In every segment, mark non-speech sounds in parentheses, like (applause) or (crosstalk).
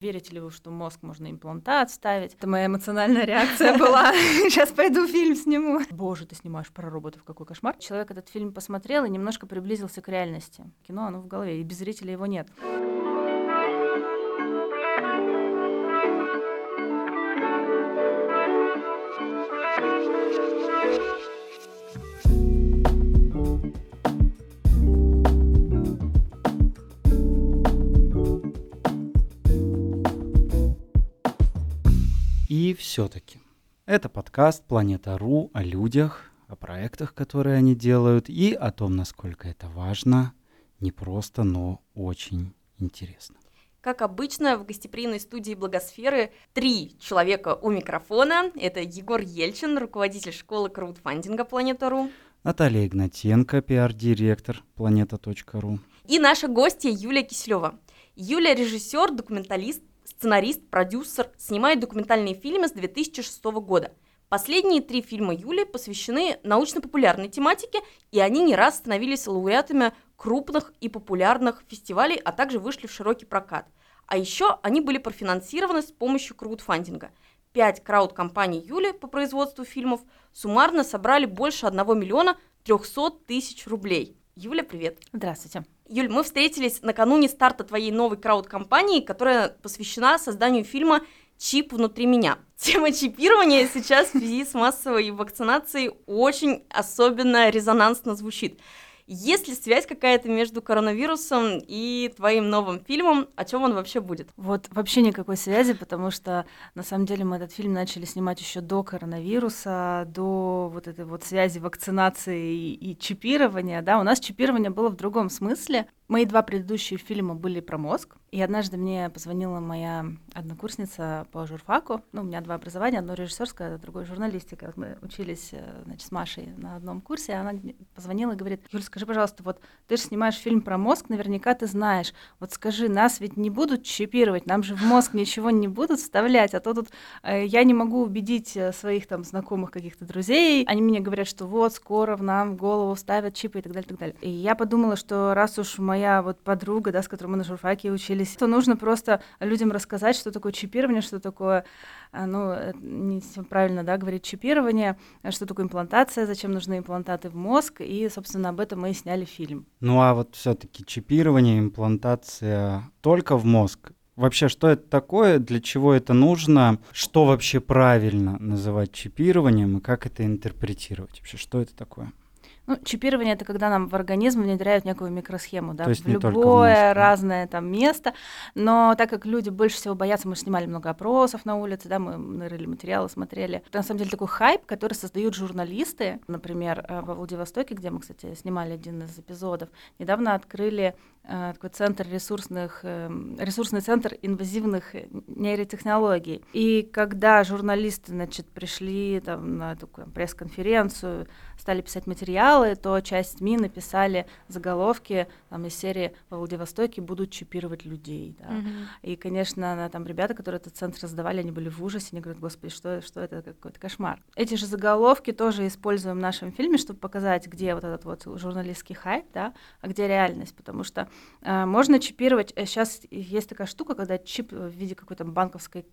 Верите ли вы, что мозг можно имплантат ставить? Это моя эмоциональная реакция была. (laughs) Сейчас пойду фильм сниму. Боже, ты снимаешь про роботов, какой кошмар. Человек этот фильм посмотрел и немножко приблизился к реальности. Кино, оно в голове, и без зрителя его нет. И все-таки. Это подкаст «Планета.ру» о людях, о проектах, которые они делают, и о том, насколько это важно, не просто, но очень интересно. Как обычно, в гостеприимной студии Благосферы три человека у микрофона. Это Егор Ельчин, руководитель школы краудфандинга «Планета.ру». Наталья Игнатенко, пиар-директор «Планета.ру». И наша гостья Юлия Киселева. Юлия – режиссер, документалист, сценарист, продюсер, снимает документальные фильмы с 2006 года. Последние три фильма Юли посвящены научно-популярной тематике, и они не раз становились лауреатами крупных и популярных фестивалей, а также вышли в широкий прокат. А еще они были профинансированы с помощью краудфандинга. Пять крауд-компаний Юли по производству фильмов суммарно собрали больше 1 миллиона 300 тысяч рублей. Юля, привет. Здравствуйте. Юль, мы встретились накануне старта твоей новой крауд-компании, которая посвящена созданию фильма «Чип внутри меня». (laughs) Тема чипирования сейчас в связи с массовой вакцинацией очень особенно резонансно звучит. Есть ли связь какая-то между коронавирусом и твоим новым фильмом? О чем он вообще будет? Вот вообще никакой связи, потому что на самом деле мы этот фильм начали снимать еще до коронавируса, до вот этой вот связи вакцинации и, и чипирования. Да, у нас чипирование было в другом смысле. Мои два предыдущие фильма были про мозг, и однажды мне позвонила моя однокурсница по журфаку. Ну, у меня два образования, одно режиссерское, другое журналистика. Вот мы учились, э, значит, с Машей на одном курсе, и она позвонила и говорит, Юль, скажи, пожалуйста, вот ты же снимаешь фильм про мозг, наверняка ты знаешь. Вот скажи, нас ведь не будут чипировать, нам же в мозг ничего не будут вставлять, а то тут э, я не могу убедить э, своих там знакомых каких-то друзей. Они мне говорят, что вот скоро в нам голову ставят чипы и так далее, и так далее. И я подумала, что раз уж моя моя вот подруга, да, с которой мы на журфаке учились, то нужно просто людям рассказать, что такое чипирование, что такое, а, ну, э, не правильно, да, говорить чипирование, что такое имплантация, зачем нужны имплантаты в мозг, и, собственно, об этом мы и сняли фильм. Ну а вот все-таки чипирование, имплантация только в мозг, Вообще, что это такое, для чего это нужно, что вообще правильно называть чипированием и как это интерпретировать? Вообще, что это такое? Ну, чипирование это когда нам в организм внедряют некую микросхему, да, То есть в любое в разное там место. Но так как люди больше всего боятся, мы снимали много опросов на улице, да, мы нарыли материалы, смотрели. Это на самом деле такой хайп, который создают журналисты. Например, э, во Владивостоке, где мы, кстати, снимали один из эпизодов, недавно открыли э, такой центр ресурсных, э, ресурсный центр инвазивных нейротехнологий. И когда журналисты, значит, пришли там, на такую пресс-конференцию, стали писать материалы, то часть СМИ написали заголовки там, из серии «Во Владивостоке будут чипировать людей». Да. Мгм. И, конечно, там ребята, которые этот центр создавали, они были в ужасе, они говорят, господи, что, что это, какой-то кошмар. Эти же заголовки тоже используем в нашем фильме, чтобы показать, где вот этот вот журналистский хайп, да, а где реальность, потому что э, можно чипировать, сейчас есть такая штука, когда чип в виде какой-то банковской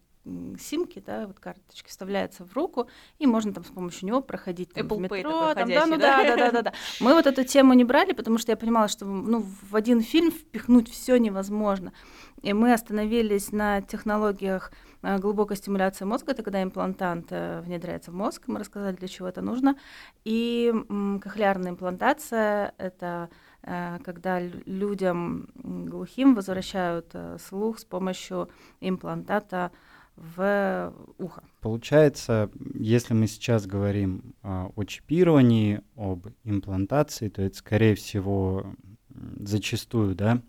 симки, да, вот карточки вставляется в руку, и можно там с помощью него проходить там, Apple в Pay метро, такой там, да, ну да, да? да, да, да. Мы вот эту тему не брали, потому что я понимала, что ну, в один фильм впихнуть все невозможно. И мы остановились на технологиях э, глубокой стимуляции мозга, это когда имплантант э, внедряется в мозг, мы рассказали, для чего это нужно. И кохлеарная имплантация — это э, когда лю- людям глухим возвращают слух с помощью имплантата в ухо. Получается, если мы сейчас говорим а, о чипировании, об имплантации, то это, скорее всего, зачастую, да,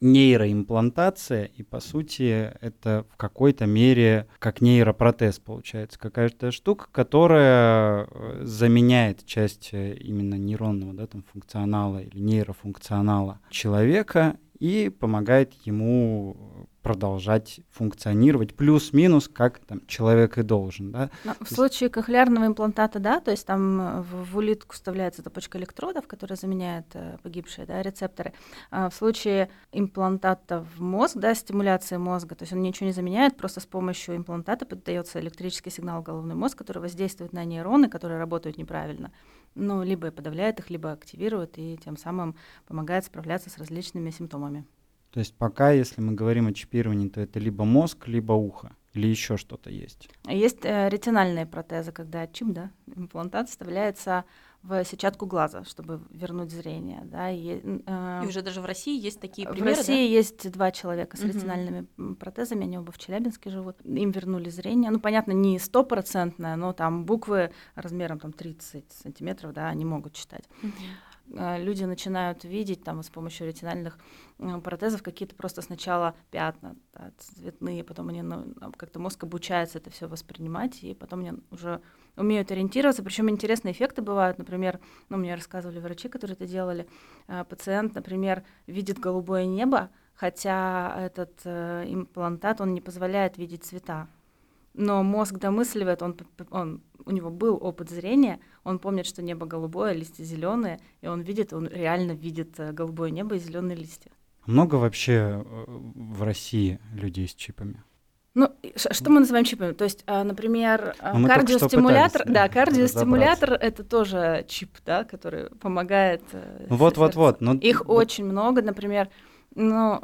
нейроимплантация, и, по сути, это в какой-то мере как нейропротез, получается, какая-то штука, которая э, заменяет часть э, именно нейронного, да, там, функционала или нейрофункционала человека и помогает ему продолжать функционировать плюс-минус, как там человек и должен, да. Но в случае кохлеарного имплантата, да, то есть там э, в, в улитку вставляется цепочка электродов, которая заменяет э, погибшие да, рецепторы. А в случае имплантата в мозг, да, стимуляции мозга, то есть он ничего не заменяет, просто с помощью имплантата поддается электрический сигнал в головной мозг, который воздействует на нейроны, которые работают неправильно. Ну, либо подавляет их, либо активирует, и тем самым помогает справляться с различными симптомами. То есть пока, если мы говорим о чипировании, то это либо мозг, либо ухо, или еще что-то есть. Есть э, ретинальные протезы, когда чип, да, имплантат вставляется в сетчатку глаза, чтобы вернуть зрение, да. И, э, и уже даже в России есть такие примеры. В России да? есть два человека с угу. ретинальными протезами, они оба в Челябинске живут. Им вернули зрение. Ну, понятно, не стопроцентное, но там буквы размером там 30 сантиметров, да, они могут читать. Угу. Э, люди начинают видеть там с помощью ретинальных э, протезов какие-то просто сначала пятна да, цветные, потом они ну, как-то мозг обучается это все воспринимать, и потом они уже умеют ориентироваться. Причем интересные эффекты бывают. Например, ну, мне рассказывали врачи, которые это делали. Э, пациент, например, видит голубое небо, хотя этот имплантат, он не позволяет видеть цвета. Но мозг домысливает, он, он, у него был опыт зрения, он помнит, что небо голубое, листья зеленые, и он видит, он реально видит э, голубое небо и зеленые листья. Много вообще э, в России людей с чипами? Ну, что мы называем чипами? То есть, а, например, а, ну, кардиостимулятор, да, кардиостимулятор это тоже чип, да, который помогает. Э, вот, вот, вот. Но... Их очень много, например, но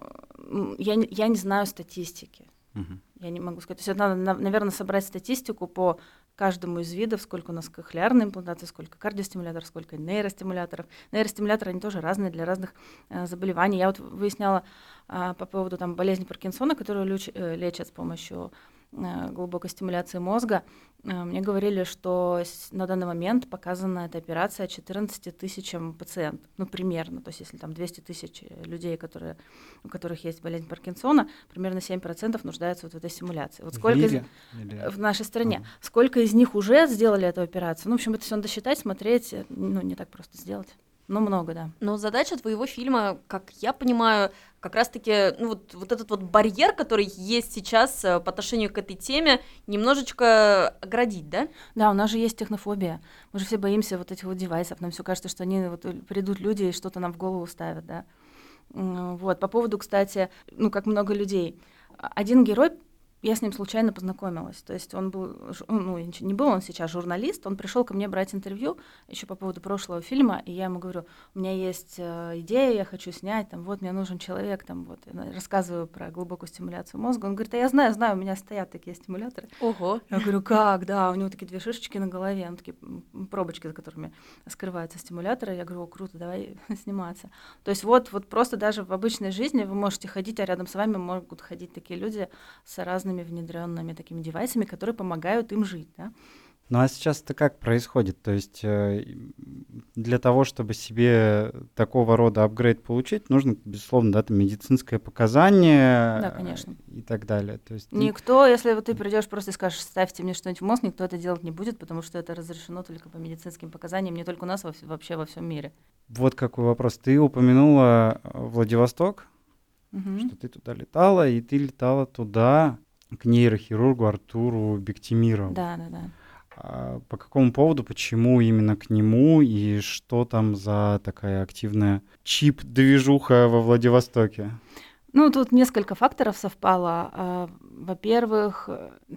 я, я не знаю статистики. Угу. Я не могу сказать. То есть надо, наверное, собрать статистику по каждому из видов, сколько у нас кохлеарной имплантации, сколько кардиостимуляторов, сколько нейростимуляторов. Нейростимуляторы, они тоже разные для разных э, заболеваний. Я вот выясняла э, по поводу там, болезни Паркинсона, которую леч, э, лечат с помощью глубокой стимуляции мозга, э, мне говорили, что на данный момент показана эта операция 14 тысячам пациентов, ну, примерно. То есть если там 200 тысяч людей, которые, у которых есть болезнь Паркинсона, примерно 7% нуждаются вот в этой стимуляции. Вот сколько в, из... Или... в нашей стране. Ага. Сколько из них уже сделали эту операцию? Ну, в общем, это все надо считать, смотреть, ну, не так просто сделать. Ну, много, да. Но задача твоего фильма, как я понимаю, как раз-таки ну, вот, вот этот вот барьер, который есть сейчас э, по отношению к этой теме, немножечко оградить, да? Да, у нас же есть технофобия. Мы же все боимся вот этих вот девайсов. Нам все кажется, что они вот придут люди и что-то нам в голову ставят, да. Вот, по поводу, кстати, ну, как много людей. Один герой я с ним случайно познакомилась. То есть он был, ну, не был он сейчас журналист, он пришел ко мне брать интервью еще по поводу прошлого фильма, и я ему говорю, у меня есть э, идея, я хочу снять, там, вот мне нужен человек, там, вот, я рассказываю про глубокую стимуляцию мозга. Он говорит, а я знаю, знаю, у меня стоят такие стимуляторы. Ого. Я говорю, как, да, у него такие две шишечки на голове, ну, такие пробочки, за которыми скрываются стимуляторы. Я говорю, о, круто, давай (laughs) сниматься. То есть вот, вот просто даже в обычной жизни вы можете ходить, а рядом с вами могут ходить такие люди с разными разными внедренными такими девайсами, которые помогают им жить. Да? Ну а сейчас это как происходит? То есть э, для того, чтобы себе такого рода апгрейд получить, нужно, безусловно, да, там медицинское показание да, конечно. и так далее. То есть никто, если вот ты придешь просто и скажешь, ставьте мне что-нибудь в мозг, никто это делать не будет, потому что это разрешено только по медицинским показаниям, не только у нас, вообще во всем мире. Вот какой вопрос. Ты упомянула Владивосток, угу. что ты туда летала, и ты летала туда к нейрохирургу Артуру Бектимирову. Да, да, да. А по какому поводу, почему именно к нему и что там за такая активная чип-движуха во Владивостоке? Ну, тут несколько факторов совпало. Во-первых,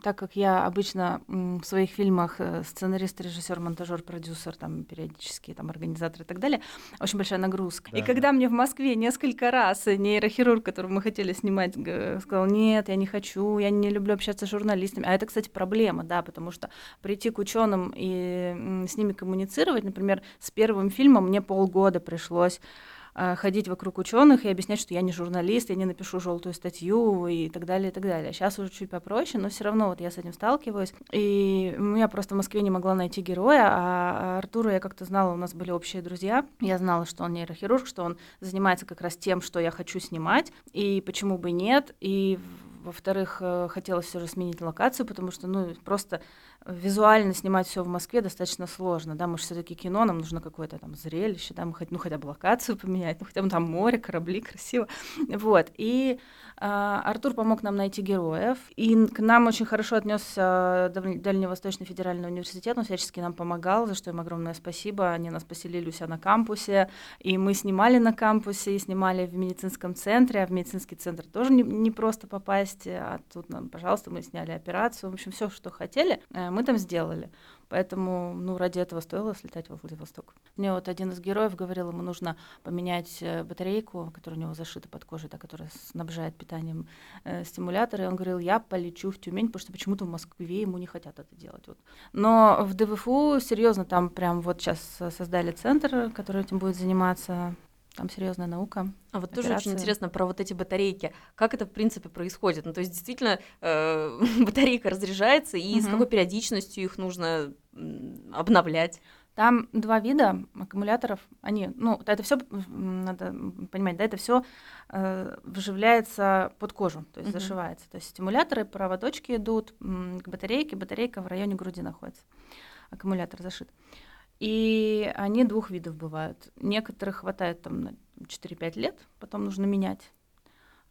так как я обычно в своих фильмах э, сценарист, режиссер, монтажер, продюсер, там периодически там организатор и так далее, очень большая нагрузка. Да. И когда мне в Москве несколько раз нейрохирург, которого мы хотели снимать, сказал, нет, я не хочу, я не люблю общаться с журналистами. А это, кстати, проблема, да, потому что прийти к ученым и с ними коммуницировать, например, с первым фильмом мне полгода пришлось ходить вокруг ученых и объяснять, что я не журналист, я не напишу желтую статью и так далее, и так далее. Сейчас уже чуть попроще, но все равно вот я с этим сталкиваюсь. И я просто в Москве не могла найти героя, а Артура я как-то знала, у нас были общие друзья. Я знала, что он нейрохирург, что он занимается как раз тем, что я хочу снимать, и почему бы нет. И во-вторых, э, хотелось все же сменить локацию, потому что, ну, просто визуально снимать все в Москве достаточно сложно, да, мы же все-таки кино, нам нужно какое-то там зрелище, да, мы хоть, ну, хотя бы локацию поменять, ну, хотя бы там море, корабли, красиво, вот, и а, Артур помог нам найти героев, и к нам очень хорошо отнесся Дальневосточный федеральный университет, он всячески нам помогал, за что им огромное спасибо. Они нас поселили у себя на кампусе, и мы снимали на кампусе, и снимали в медицинском центре, а в медицинский центр тоже не, не просто попасть, а тут нам, пожалуйста, мы сняли операцию, в общем, все, что хотели, э, мы там сделали. Поэтому, ну, ради этого стоило слетать во Владивосток. Мне вот один из героев говорил, ему нужно поменять э, батарейку, которая у него зашита под кожей, та, которая снабжает питанием э, стимулятор. И он говорил, я полечу в Тюмень, потому что почему-то в Москве ему не хотят это делать. Вот. Но в ДВФУ, серьезно, там прям вот сейчас создали центр, который этим будет заниматься. Там серьезная наука. А вот операции. тоже очень интересно про вот эти батарейки. Как это в принципе происходит? Ну, то есть действительно э, (laughs) батарейка разрязается, и угу. с какой периодичностью их нужно обновлять? Там два вида аккумуляторов. Они, ну, это все надо понимать, да, это все э, вживляется под кожу, то есть uh зашивается. То есть стимуляторы, проводочки идут к батарейке, батарейка в районе груди находится, аккумулятор зашит. И они двух видов бывают. Некоторых хватает там на 4-5 лет, потом нужно менять.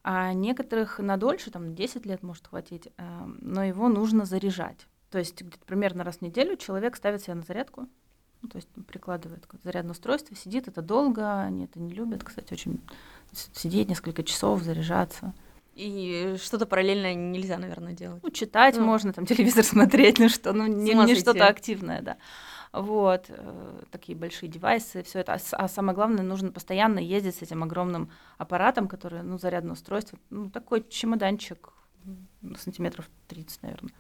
А некоторых на дольше, там 10 лет может хватить, э, но его нужно заряжать. То есть где-то примерно раз в неделю человек ставит себя на зарядку, ну, то есть прикладывает зарядное устройство, сидит, это долго, они это не любят, кстати, очень сидеть несколько часов, заряжаться. И что-то параллельно нельзя, наверное, делать. Ну, читать ну. можно, там телевизор (laughs) смотреть, ну что, ну не, не что-то активное, да. Вот, э, такие большие девайсы, все это. А, а самое главное, нужно постоянно ездить с этим огромным аппаратом, который, ну, зарядное устройство, ну, такой чемоданчик, сантиметров 30, наверное.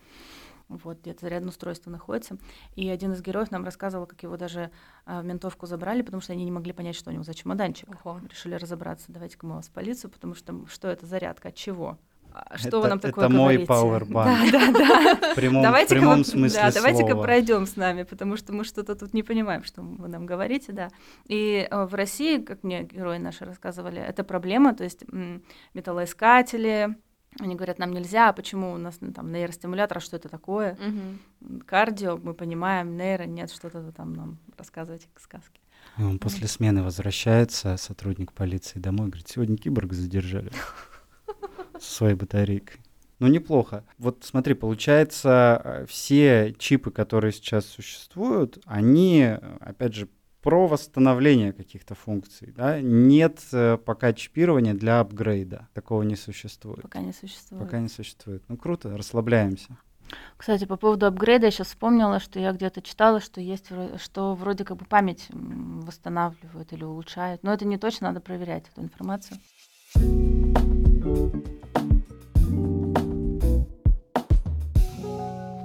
Вот, где-то зарядное устройство находится. И один из героев нам рассказывал, как его даже а, в ментовку забрали, потому что они не могли понять, что у него за чемоданчик. Ого. Решили разобраться, давайте-ка мы вас в полицию, потому что что это зарядка, от чего? А что это, вы нам такое это говорите? Это мой пауэрбанк. Да, да, да. В прямом, давайте в прямом смысле да, Давайте-ка пройдем с нами, потому что мы что-то тут не понимаем, что вы нам говорите, да. И э, в России, как мне герои наши рассказывали, это проблема, то есть металлоискатели, они говорят, нам нельзя, а почему у нас ну, там нейростимулятор, а что это такое? Угу. Кардио, мы понимаем, нейро, нет, что-то там нам рассказывать сказки. он после смены возвращается, сотрудник полиции домой, говорит, сегодня киборга задержали со своей батарейкой. Ну, неплохо. Вот смотри, получается, э, все чипы, которые сейчас существуют, они, опять же, про восстановление каких-то функций. Да? Нет э, пока чипирования для апгрейда. Такого не существует. Пока не существует. Пока не существует. Ну круто, расслабляемся. Кстати, по поводу апгрейда я сейчас вспомнила, что я где-то читала, что есть, что вроде как бы память восстанавливают или улучшают. Но это не точно, надо проверять эту информацию.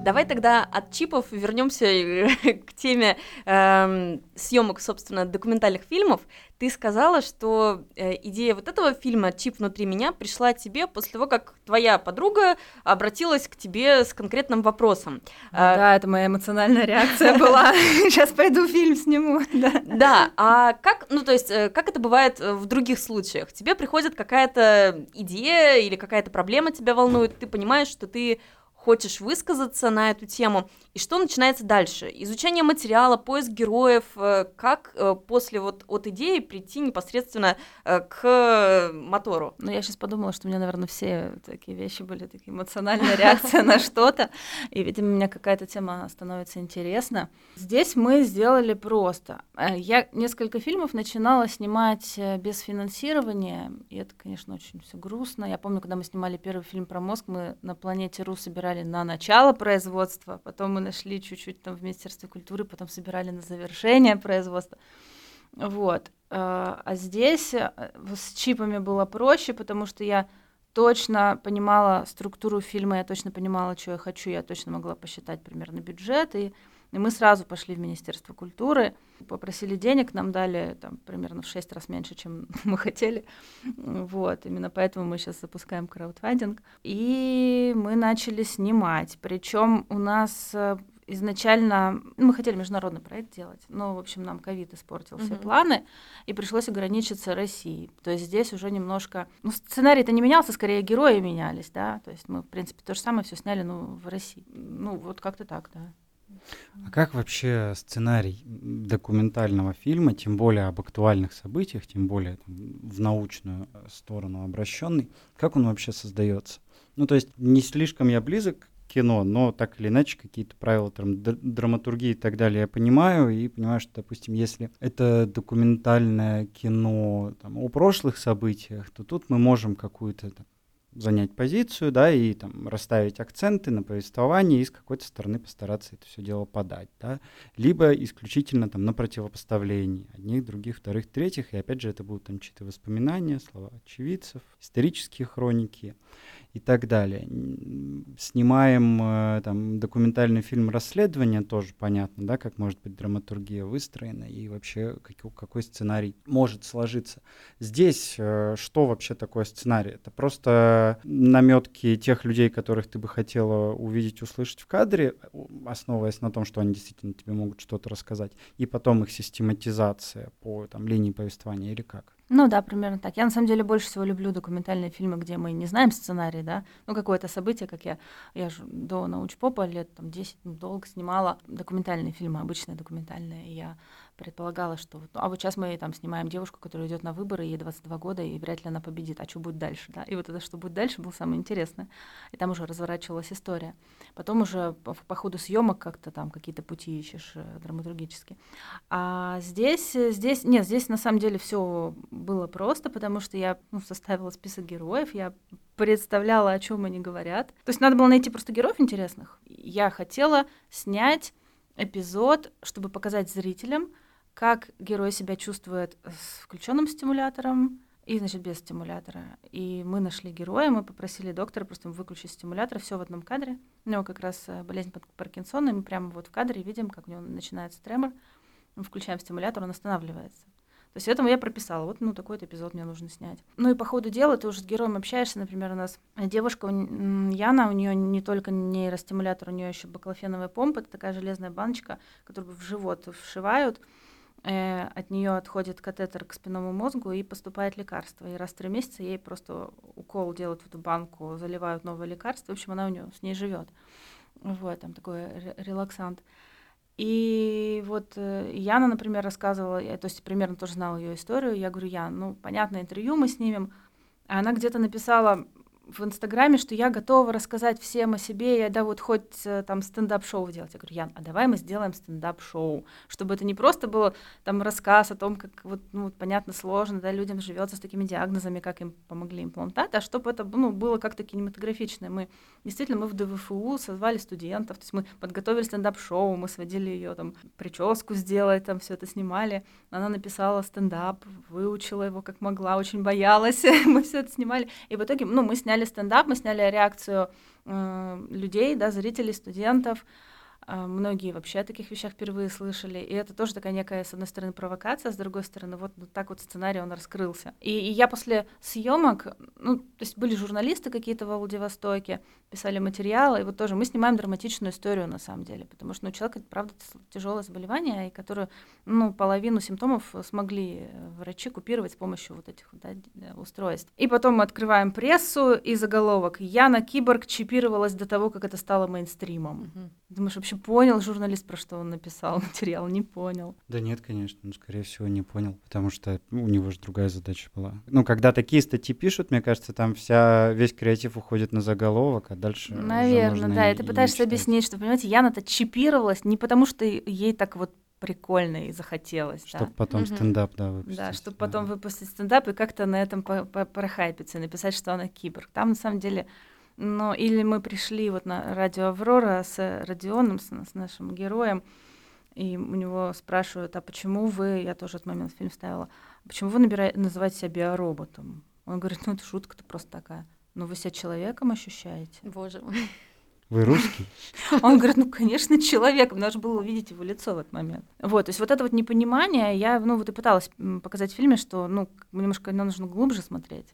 Давай тогда от чипов вернемся э, (laughs) к теме э, съемок, собственно, документальных фильмов. Ты сказала, что э, идея вот этого фильма «Чип внутри меня» пришла тебе после того, как твоя подруга обратилась к тебе с конкретным вопросом. А, да, это моя эмоциональная реакция была. (laughs) Сейчас пойду фильм сниму. Да, а как, ну то есть, э, как это бывает в других случаях? Тебе приходит какая-то идея или какая-то проблема тебя волнует, ты понимаешь, что ты хочешь высказаться на эту тему, и что начинается дальше? Изучение материала, поиск героев, э, как э, после вот от идеи прийти непосредственно э, к мотору? Ну, я сейчас подумала, что у меня, наверное, все такие вещи были, такие эмоциональная реакция на что-то, и, видимо, меня какая-то тема становится интересна. Здесь мы сделали просто. Я несколько фильмов начинала снимать без финансирования, и это, конечно, очень все грустно. Я помню, когда мы снимали первый фильм про мозг, мы на планете Ру собирали собирали на начало производства, потом мы нашли чуть-чуть там в Министерстве культуры, потом собирали на завершение производства. Вот. А, а здесь э, с чипами было проще, потому что я точно понимала структуру фильма, я точно понимала, что я хочу, я точно могла посчитать примерно бюджет, и и мы сразу пошли в Министерство культуры, попросили денег, нам дали там, примерно в шесть раз меньше, чем (laughs) мы хотели. Вот, именно поэтому мы сейчас запускаем краудфандинг. И мы начали снимать. Причем у нас э, изначально ну, мы хотели международный проект делать, но, в общем, нам ковид испортил все Мгм. планы, и пришлось ограничиться Россией. То есть здесь уже немножко... Ну, сценарий-то не менялся, скорее герои менялись, да, то есть мы, в принципе, то же самое все сняли, ну, в России. Ну, вот как-то так, да. А как вообще сценарий документального фильма, тем более об актуальных событиях, тем более там, в научную сторону обращенный, как он вообще создается? Ну, то есть не слишком я близок к кино, но так или иначе какие-то правила там, драматургии и так далее я понимаю, и понимаю, что, допустим, если это документальное кино там, о прошлых событиях, то тут мы можем какую-то занять позицию, да, и там расставить акценты на повествовании и с какой-то стороны постараться это все дело подать, да, либо исключительно там на противопоставлении одних, других, вторых, третьих, и опять же это будут там чьи-то воспоминания, слова очевидцев, исторические хроники и так далее. Снимаем э, там документальный фильм расследования, тоже понятно, да, как может быть драматургия выстроена и вообще какой, какой сценарий может сложиться. Здесь э, что вообще такое сценарий? Это просто наметки тех людей, которых ты бы хотела увидеть, услышать в кадре, основываясь на том, что они действительно тебе могут что-то рассказать, и потом их систематизация по там, линии повествования или как? Ну да, примерно так. Я на самом деле больше всего люблю документальные фильмы, где мы не знаем сценарий, да, ну какое-то событие, как я, я же до научпопа лет там 10 ну, долго снимала документальные фильмы, обычные документальные, и я предполагала, что вот, ну, а вот сейчас мы там снимаем девушку, которая идет на выборы, ей 22 года, и вряд ли она победит, а что будет дальше, да, и вот это, что будет дальше, было самое интересное, и там уже разворачивалась история. Потом уже по, по ходу съемок как-то там какие-то пути ищешь э, драматургически. А здесь, э, здесь, нет, здесь на самом деле все было просто, потому что я ну, составила список героев, я представляла, о чем они говорят. То есть надо было найти просто героев интересных. Я хотела снять эпизод, чтобы показать зрителям, как герой себя чувствует с включенным стимулятором и, значит, без стимулятора. И мы нашли героя, мы попросили доктора просто выключить стимулятор, все в одном кадре. У него как раз э, болезнь Пар- Паркинсона, и мы прямо вот в кадре видим, как у него начинается тремор. Мы включаем стимулятор, он останавливается. То есть этому я прописала, вот, ну, такой-то эпизод мне нужно снять. Ну и по ходу дела ты уже с героем общаешься, например, у нас девушка Яна, у нее не только нейростимулятор, у нее еще баклофеновая помпа, это такая железная баночка, которую в живот вшивают, от нее отходит катетер к спинному мозгу и поступает лекарство. И раз в три месяца ей просто укол делают в эту банку, заливают новое лекарство. В общем, она у нее с ней живет. Вот, там такой ре- релаксант. И вот э, Яна, например, рассказывала, я, то есть примерно тоже знала ее историю. Я говорю, Ян, ну, понятно, интервью мы снимем. А она где-то написала в Инстаграме, что я готова рассказать всем о себе, я да вот хоть э, там стендап-шоу делать. Я говорю, Ян, а давай мы сделаем стендап-шоу, чтобы это не просто было там рассказ о том, как вот, ну, понятно, сложно, да, людям живется с такими диагнозами, как им помогли имплантаты, а чтобы это ну, было как-то кинематографично. Мы действительно мы в ДВФУ созвали студентов, то есть мы подготовили стендап-шоу, мы сводили ее там прическу сделать, там все это снимали. Она написала стендап, выучила его как могла, очень боялась, (laughs) мы все это снимали. И в итоге, ну, мы сняли стендап, мы сняли реакцию э, людей, да, зрителей, студентов. А, Многие вообще о таких вещах впервые слышали. И это тоже такая некая, с одной стороны, провокация, с другой стороны, вот, вот так вот сценарий, он раскрылся. И, и я после съемок, ну, то есть были журналисты какие-то во Владивостоке, писали материалы, и вот тоже мы снимаем драматичную историю на самом деле, потому что ну, у человека, правда, тяжелое заболевание, и которое, ну, половину симптомов смогли э, врачи купировать с помощью вот этих да, да, устройств. И потом мы открываем прессу и заголовок «Яна Киборг чипировалась до того, как это стало мейнстримом». Мгм. Думаешь, вообще понял журналист, про что он написал (laughs) материал? Не понял. Да нет, конечно, он, скорее всего, не понял, потому что ну, у него же другая задача была. Ну, когда такие статьи пишут, мне кажется, там вся, весь креатив уходит на заголовок, а дальше Наверное, да. и- И ты пытаешься читать. объяснить, что, понимаете, Яна-то чипировалась не потому, что ей так вот прикольно и захотелось, да. Чтобы потом Мгм. стендап, да, выпустить. Да, чтобы потом выпустить стендап и как-то на этом прохайпиться, написать, что она киборг. Там на самом деле, ну, или мы пришли вот на радио Аврора с Родионом, с, с нашим героем, и у него спрашивают, а почему вы, я тоже этот момент в фильм ставила, почему вы набира- называете себя биороботом? Он говорит, ну это шутка-то просто такая. Ну вы себя человеком ощущаете? Боже мой. Вы русский? (laughs) Он говорит, ну, конечно, человеком, надо же было увидеть его лицо в этот момент. Вот, то есть вот это вот непонимание, я, ну, вот и пыталась показать в фильме, что, ну, немножко нам нужно глубже смотреть.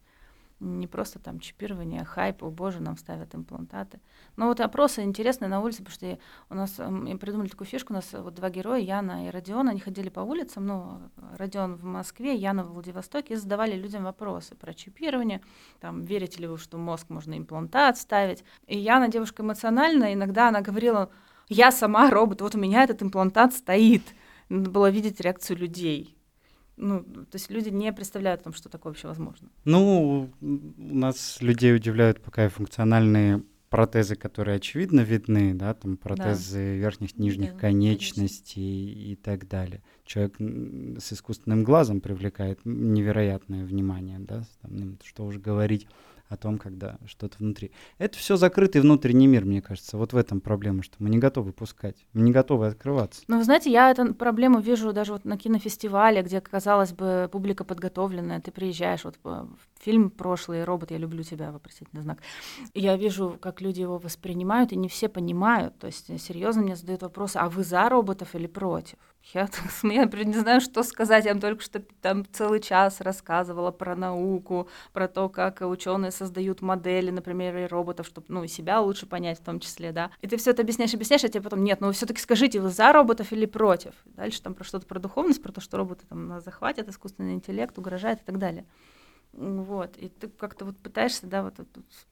Не просто там чипирование, а хайп, о боже, нам ставят имплантаты. Но вот опросы интересные на улице, потому что у нас мы придумали такую фишку, у нас вот два героя, Яна и Родион, они ходили по улицам, ну, Родион в Москве, Яна в Владивостоке, и задавали людям вопросы про чипирование, там, верите ли вы, что мозг можно имплантат ставить. И Яна девушка эмоциональная, иногда она говорила, я сама робот, вот у меня этот имплантат стоит. Надо было видеть реакцию людей ну, то есть люди не представляют о том, что такое вообще возможно. Ну, у нас людей удивляют пока и функциональные протезы, которые очевидно видны, да, там протезы да. верхних, нижних да, конечностей конечно. и так далее. Человек с искусственным глазом привлекает невероятное внимание, да, там, что уж говорить о том, когда что-то внутри. Это все закрытый внутренний мир, мне кажется. Вот в этом проблема, что мы не готовы пускать, мы не готовы открываться. Ну, вы знаете, я эту проблему вижу даже вот на кинофестивале, где, казалось бы, публика подготовленная, ты приезжаешь, вот фильм «Прошлый робот», я люблю тебя, вопросительный знак. Я вижу, как люди его воспринимают, и не все понимают. То есть серьезно мне задают вопрос, а вы за роботов или против? Я, (laughs) я не знаю, что сказать. Я только что там целый час рассказывала про науку, про то, как ученые создают модели, например, и роботов, чтобы ну, себя лучше понять в том числе, да. И ты все это объясняешь, объясняешь, а тебе потом нет, ну все-таки скажите, вы за роботов или против? Дальше там про что-то про духовность, про то, что роботы там нас захватят, искусственный интеллект угрожает и так далее. Вот, и ты как-то вот пытаешься, да, вот... вот.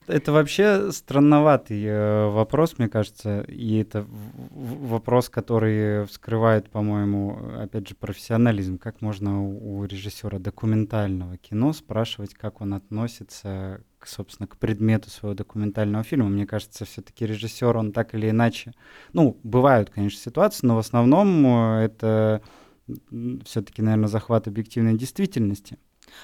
Это вообще странноватый э, вопрос, мне кажется, и это вопрос, который вскрывает, по-моему, опять же, профессионализм. Как можно у, у режиссера документального кино спрашивать, как он относится, к, собственно, к предмету своего документального фильма? Мне кажется, все-таки режиссер, он так или иначе... Ну, бывают, конечно, ситуации, но в основном э, это все-таки, наверное, захват объективной действительности.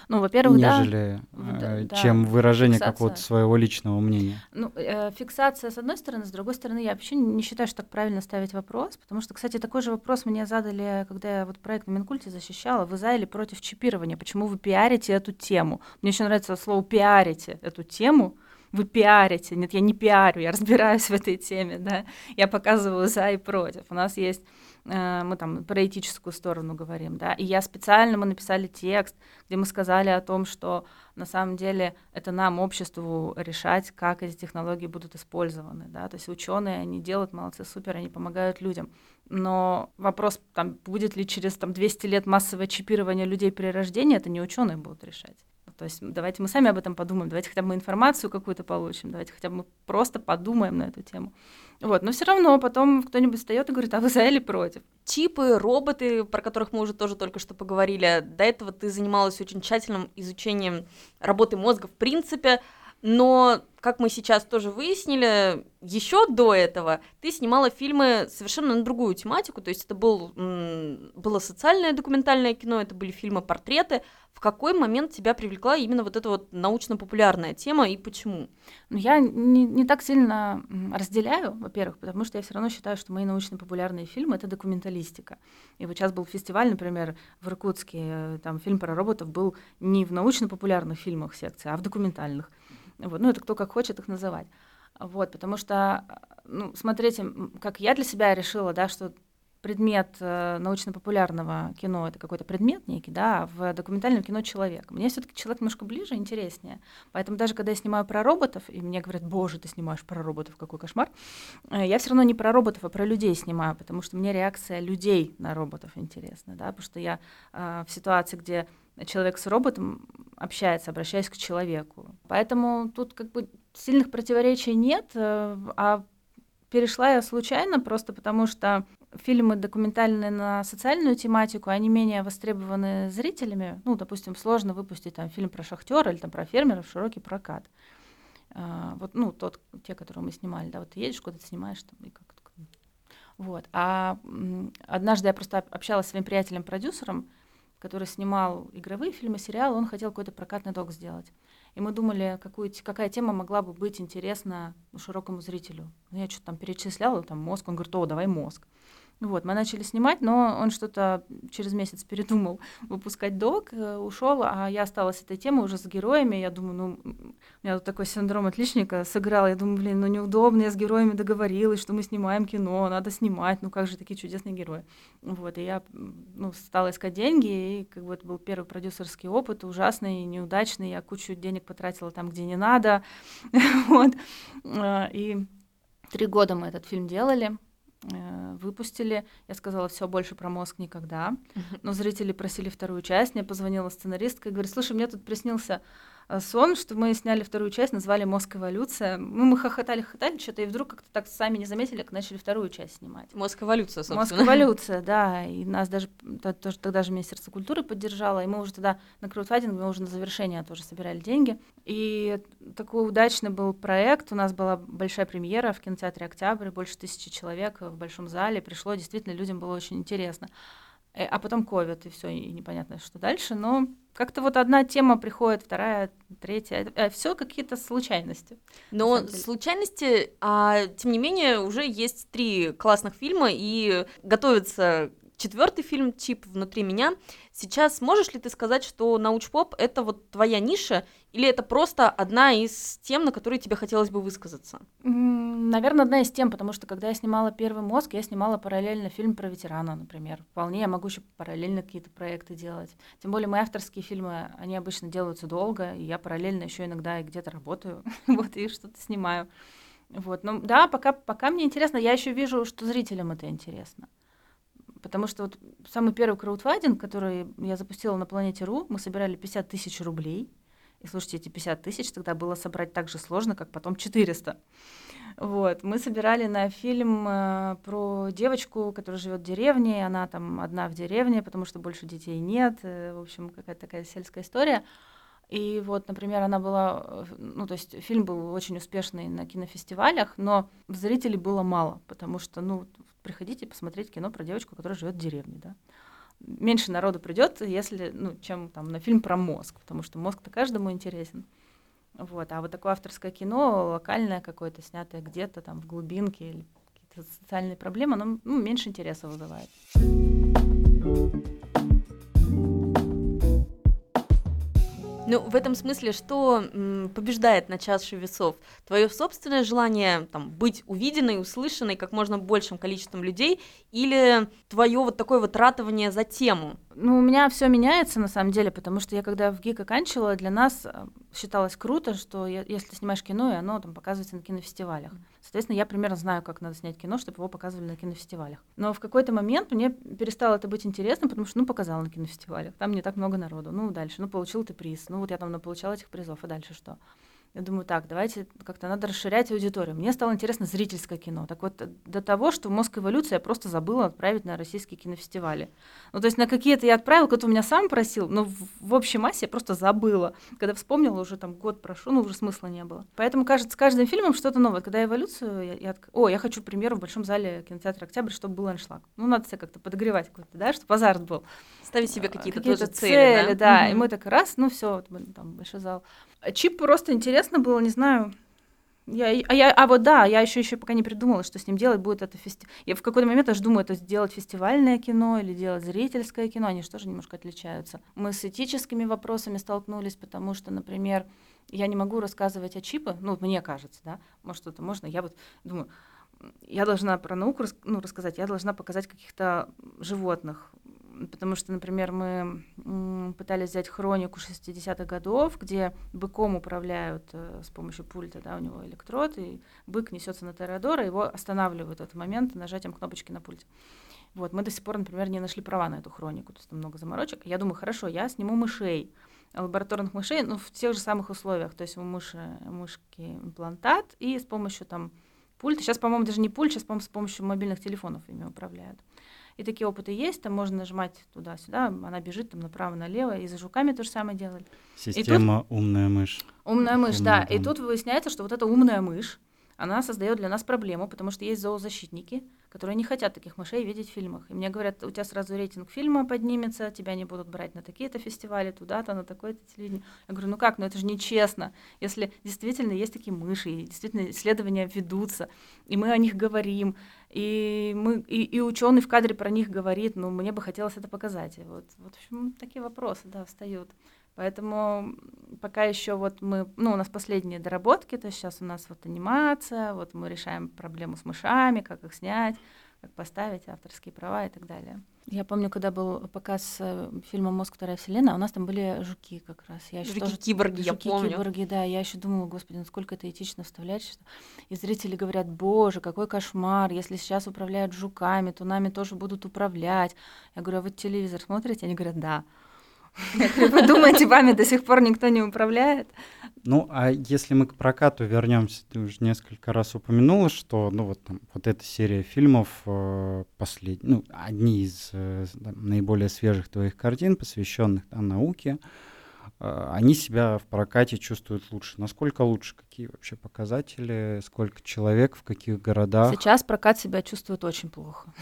Ну, во-первых, нежели, да, э, чем да, выражение фиксация. какого-то своего личного мнения. Ну, э, фиксация с одной стороны, с другой стороны, я вообще не считаю, что так правильно ставить вопрос, потому что, кстати, такой же вопрос мне задали, когда я вот проект на Минкульте защищала, вы за или против чипирования, почему вы пиарите эту тему? Мне еще нравится слово пиарите эту тему, вы пиарите. Нет, я не пиарю, я разбираюсь в этой теме, да. Я показываю за и против. У нас есть мы там про этическую сторону говорим, да, и я специально, мы написали текст, где мы сказали о том, что на самом деле это нам, обществу, решать, как эти технологии будут использованы, да, то есть ученые, они делают, молодцы, супер, они помогают людям, но вопрос, там, будет ли через там, 200 лет массовое чипирование людей при рождении, это не ученые будут решать. То есть давайте мы сами об этом подумаем, давайте хотя бы информацию какую-то получим, давайте хотя бы просто подумаем на эту тему. Вот, но все равно потом кто-нибудь встает и говорит, а вы за или против? Чипы, роботы, про которых мы уже тоже только что поговорили, до этого ты занималась очень тщательным изучением работы мозга в принципе, но, как мы сейчас тоже выяснили, еще до этого ты снимала фильмы совершенно на другую тематику, то есть это был, было социальное документальное кино, это были фильмы-портреты. В какой момент тебя привлекла именно вот эта вот научно-популярная тема и почему? Ну, я не, не так сильно разделяю, во-первых, потому что я все равно считаю, что мои научно-популярные фильмы — это документалистика. И вот сейчас был фестиваль, например, в Иркутске, э, там фильм про роботов был не в научно-популярных фильмах секции, а в документальных. Вот. Ну, это кто как хочет их называть. Вот, потому что, ну, смотрите, как я для себя решила, да, что предмет э, научно-популярного кино это какой-то предмет некий, да, а в документальном кино человек. Мне все-таки человек немножко ближе, интереснее. Поэтому даже когда я снимаю про роботов, и мне говорят, боже, ты снимаешь про роботов, какой кошмар, э, я все равно не про роботов, а про людей снимаю, потому что мне реакция людей на роботов интересна, да, потому что я э, в ситуации, где человек с роботом общается, обращаясь к человеку. Поэтому тут как бы сильных противоречий нет, э, а перешла я случайно, просто потому что фильмы документальные на социальную тематику, они менее востребованы зрителями. Ну, допустим, сложно выпустить там фильм про шахтера или там про фермера в широкий прокат. А, вот, ну, тот, те, которые мы снимали, да, вот ты едешь куда-то, снимаешь там и как вот. А однажды я просто общалась с своим приятелем-продюсером, который снимал игровые фильмы, сериалы, он хотел какой-то прокатный док сделать. И мы думали, какую, какая тема могла бы быть интересна широкому зрителю. Ну, я что-то там перечисляла, там мозг, он говорит, о, давай мозг. Вот, мы начали снимать, но он что-то через месяц передумал (laughs) выпускать док, э, ушел, а я осталась этой темой уже с героями. Я думаю, ну, у меня тут такой синдром отличника сыграл. Я думаю, блин, ну неудобно, я с героями договорилась, что мы снимаем кино, надо снимать, ну как же такие чудесные герои. Вот, и я ну, стала искать деньги, и как бы это был первый продюсерский опыт, ужасный, неудачный. Я кучу денег потратила там, где не надо. (laughs) вот. Э, и три года мы этот фильм делали выпустили. Я сказала, все больше про мозг никогда. Но зрители просили вторую часть. Мне позвонила сценаристка и говорит, слушай, мне тут приснился Э, сон, что мы сняли вторую часть, назвали «Мозг эволюция». Ну, мы хохотали, хохотали что-то, и вдруг как-то так сами не заметили, как начали вторую часть снимать. «Мозг эволюция», собственно. «Мозг эволюция», (laughs) да. И нас даже тоже, тогда же Министерство культуры поддержало, и мы уже тогда на краудфандинг, мы уже на завершение тоже собирали деньги. И такой удачный был проект. У нас была большая премьера в кинотеатре «Октябрь», больше тысячи человек в большом зале. Пришло, действительно, людям было очень интересно. Э, а потом ковид, и все, и непонятно, что дальше. Но как-то вот одна тема приходит, вторая, третья. Э, все какие-то случайности. Но случайности, а тем не менее, уже есть три классных фильма, и готовится четвертый фильм «Чип внутри меня». Сейчас можешь ли ты сказать, что научпоп — это вот твоя ниша, или это просто одна из тем, на которые тебе хотелось бы высказаться? Наверное, одна из тем, потому что когда я снимала «Первый мозг», я снимала параллельно фильм про ветерана, например. Вполне я могу еще параллельно какие-то проекты делать. Тем более мои авторские фильмы, они обычно делаются долго, и я параллельно еще иногда и где-то работаю, (laughs) вот, и что-то снимаю. Вот, ну да, пока, пока мне интересно, я еще вижу, что зрителям это интересно. Потому что вот самый первый краудфандинг, который я запустила на планете РУ, мы собирали 50 тысяч рублей. И слушайте, эти 50 тысяч тогда было собрать так же сложно, как потом 400. Вот. Мы собирали на фильм э, про девочку, которая живет в деревне, она там одна в деревне, потому что больше детей нет. Э, в общем, какая-то такая сельская история. И вот, например, она была, э, ну, то есть фильм был очень успешный на кинофестивалях, но зрителей было мало, потому что, ну, приходите посмотреть кино про девочку, которая живет в деревне, да. Меньше народу придет, если, ну, чем там на фильм про мозг, потому что мозг-то каждому интересен. Вот, а вот такое авторское кино, локальное какое-то, снятое где-то там в глубинке или какие-то социальные проблемы, оно ну, меньше интереса вызывает. Ну, в этом смысле, что м, побеждает на чаше весов? Твое собственное желание там, быть увиденной, услышанной как можно большим количеством людей или твое вот такое вот ратование за тему? Ну, у меня все меняется на самом деле, потому что я когда в ГИК оканчивала, для нас э, считалось круто, что я, если снимаешь кино, и оно там показывается на кинофестивалях. Соответственно, я примерно знаю, как надо снять кино, чтобы его показывали на кинофестивалях. Но в какой-то момент мне перестало это быть интересно, потому что, ну, показала на кинофестивалях, там не так много народу. Ну, дальше, ну, получил ты приз, ну, вот я там получала этих призов, а дальше что? Я думаю, так, давайте как-то надо расширять аудиторию. Мне стало интересно зрительское кино. Так вот, до того, что «Мозг эволюции» я просто забыла отправить на российские кинофестивали. Ну, то есть на какие-то я отправила, кто-то у меня сам просил, но в, в общей массе я просто забыла. Когда вспомнила, уже там год прошел, ну, уже смысла не было. Поэтому, кажется, с каждым фильмом что-то новое. Когда эволюцию, я, я о, я хочу премьеру в Большом зале кинотеатра «Октябрь», чтобы был аншлаг. Ну, надо себя как-то подогревать какой-то, да, чтобы азарт был. Ставить себе какие-то, какие тоже цели, цели да? да. Mm-hmm. И мы так раз, ну все, там большой зал. Чип просто интересно было, не знаю. Я, а, я, а вот да, я еще еще пока не придумала, что с ним делать будет это фестиваль. Я в какой-то момент даже думаю, это сделать фестивальное кино или делать зрительское кино, они же тоже немножко отличаются. Мы с этическими вопросами столкнулись, потому что, например, я не могу рассказывать о чипах, ну, мне кажется, да, может, это можно, я вот думаю, я должна про науку ну, рассказать, я должна показать каких-то животных, потому что, например, мы пытались взять хронику 60-х годов, где быком управляют э, с помощью пульта, да, у него электрод, и бык несется на Тореадора, его останавливают в этот момент нажатием кнопочки на пульте. Вот, мы до сих пор, например, не нашли права на эту хронику, то есть там много заморочек. Я думаю, хорошо, я сниму мышей, лабораторных мышей, ну, в тех же самых условиях, то есть у мыши, мышки имплантат, и с помощью там пульта, сейчас, по-моему, даже не пульт, сейчас, по-моему, с помощью мобильных телефонов ими управляют. И такие опыты есть, там можно нажимать туда-сюда, она бежит там направо-налево, и за жуками то же самое делали. Система тут... умная мышь. Умная мышь, умная да. Дом. И тут выясняется, что вот эта умная мышь, она создает для нас проблему, потому что есть зоозащитники, которые не хотят таких мышей видеть в фильмах. И мне говорят, у тебя сразу рейтинг фильма поднимется, тебя не будут брать на такие-то фестивали, туда-то, на такое-то телевидение. Я говорю, ну как, ну это же нечестно. Если действительно есть такие мыши, и действительно исследования ведутся, и мы о них говорим, и, мы, и, и ученый в кадре про них говорит, ну мне бы хотелось это показать. И вот, вот в общем, такие вопросы, да, встают. Поэтому пока еще вот мы, ну, у нас последние доработки, то есть сейчас у нас вот анимация, вот мы решаем проблему с мышами, как их снять, как поставить авторские права и так далее. Я помню, когда был показ э, фильма «Мозг. Вторая вселенная», у нас там были жуки как раз. Я еще жуки-киборги, я помню. киборги, да. Я еще думала, господи, насколько это этично вставлять. Что... И зрители говорят, боже, какой кошмар, если сейчас управляют жуками, то нами тоже будут управлять. Я говорю, а вы телевизор смотрите? Они говорят, да. Вы думаете, вами до сих пор никто не управляет? Ну, а если мы к прокату вернемся, ты уже несколько раз упомянула, что ну вот там вот эта серия фильмов э, послед... ну, одни из э, наиболее свежих твоих картин, посвященных да, науке, э, они себя в прокате чувствуют лучше. Насколько лучше? Какие вообще показатели? Сколько человек в каких городах? Сейчас прокат себя чувствует очень плохо.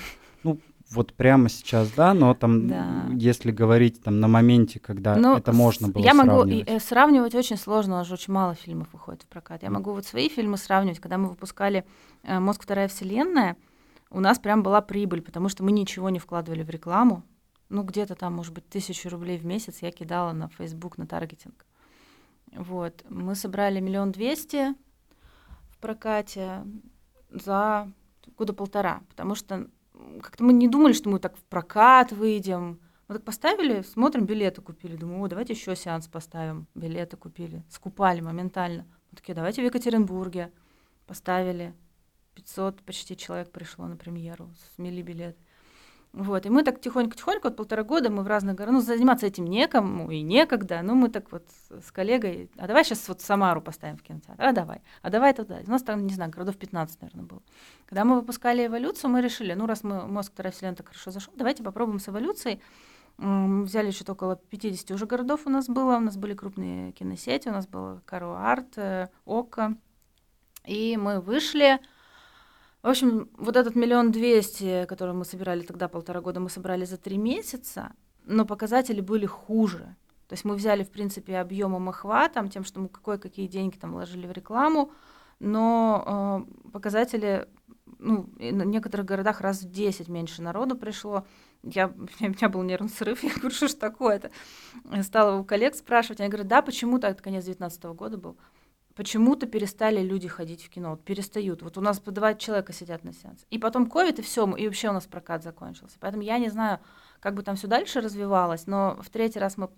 Ну, вот прямо сейчас, да, но там, да. если говорить там на моменте, когда ну, это можно было я могу э, сравнивать очень сложно, у нас же очень мало фильмов выходит в прокат. Я могу вот свои фильмы сравнивать, когда мы выпускали э, «Мозг. Вторая вселенная», у нас прям была прибыль, потому что мы ничего не вкладывали в рекламу. Ну, где-то там, может быть, тысячу рублей в месяц я кидала на Facebook, на таргетинг. Вот. Мы собрали миллион двести в прокате за года полтора, потому что как-то мы не думали, что мы так в прокат выйдем. Мы так поставили, смотрим, билеты купили. Думаю, о, давайте еще сеанс поставим. Билеты купили, скупали моментально. Мы такие, давайте в Екатеринбурге. Поставили. 500 почти человек пришло на премьеру, смели билет. Вот, и мы так тихонько-тихонько, вот полтора года мы в разных городах, ну, заниматься этим некому и некогда, ну, мы так вот с коллегой, а давай сейчас вот Самару поставим в кинотеатр, а давай, а давай туда. У нас там, не знаю, городов 15, наверное, было. Когда мы выпускали «Эволюцию», мы решили, ну, раз мы «Мозг. Вторая вселенная» так хорошо зашел, давайте попробуем с «Эволюцией». Взяли что-то около 50 уже городов у нас было, у нас были крупные киносети, у нас было Каро Арт, Ока, и мы вышли, в общем, вот этот миллион двести, который мы собирали тогда полтора года, мы собрали за три месяца, но показатели были хуже. То есть мы взяли, в принципе, объемом охватом, тем, что мы какое-какие деньги там вложили в рекламу, но э, показатели, ну, в некоторых городах раз в 10 меньше народу пришло. Я, (laughs) у меня был нервный срыв, (laughs) я говорю, что ж такое-то? Стала у коллег спрашивать, они говорят, да, почему-то, это конец 19 года был, почему-то перестали люди ходить в кино, вот перестают. Вот у нас по два человека сидят на сеанс. И потом ковид, и все, и вообще у нас прокат закончился. Поэтому я не знаю, как бы там все дальше развивалось, но в третий раз мы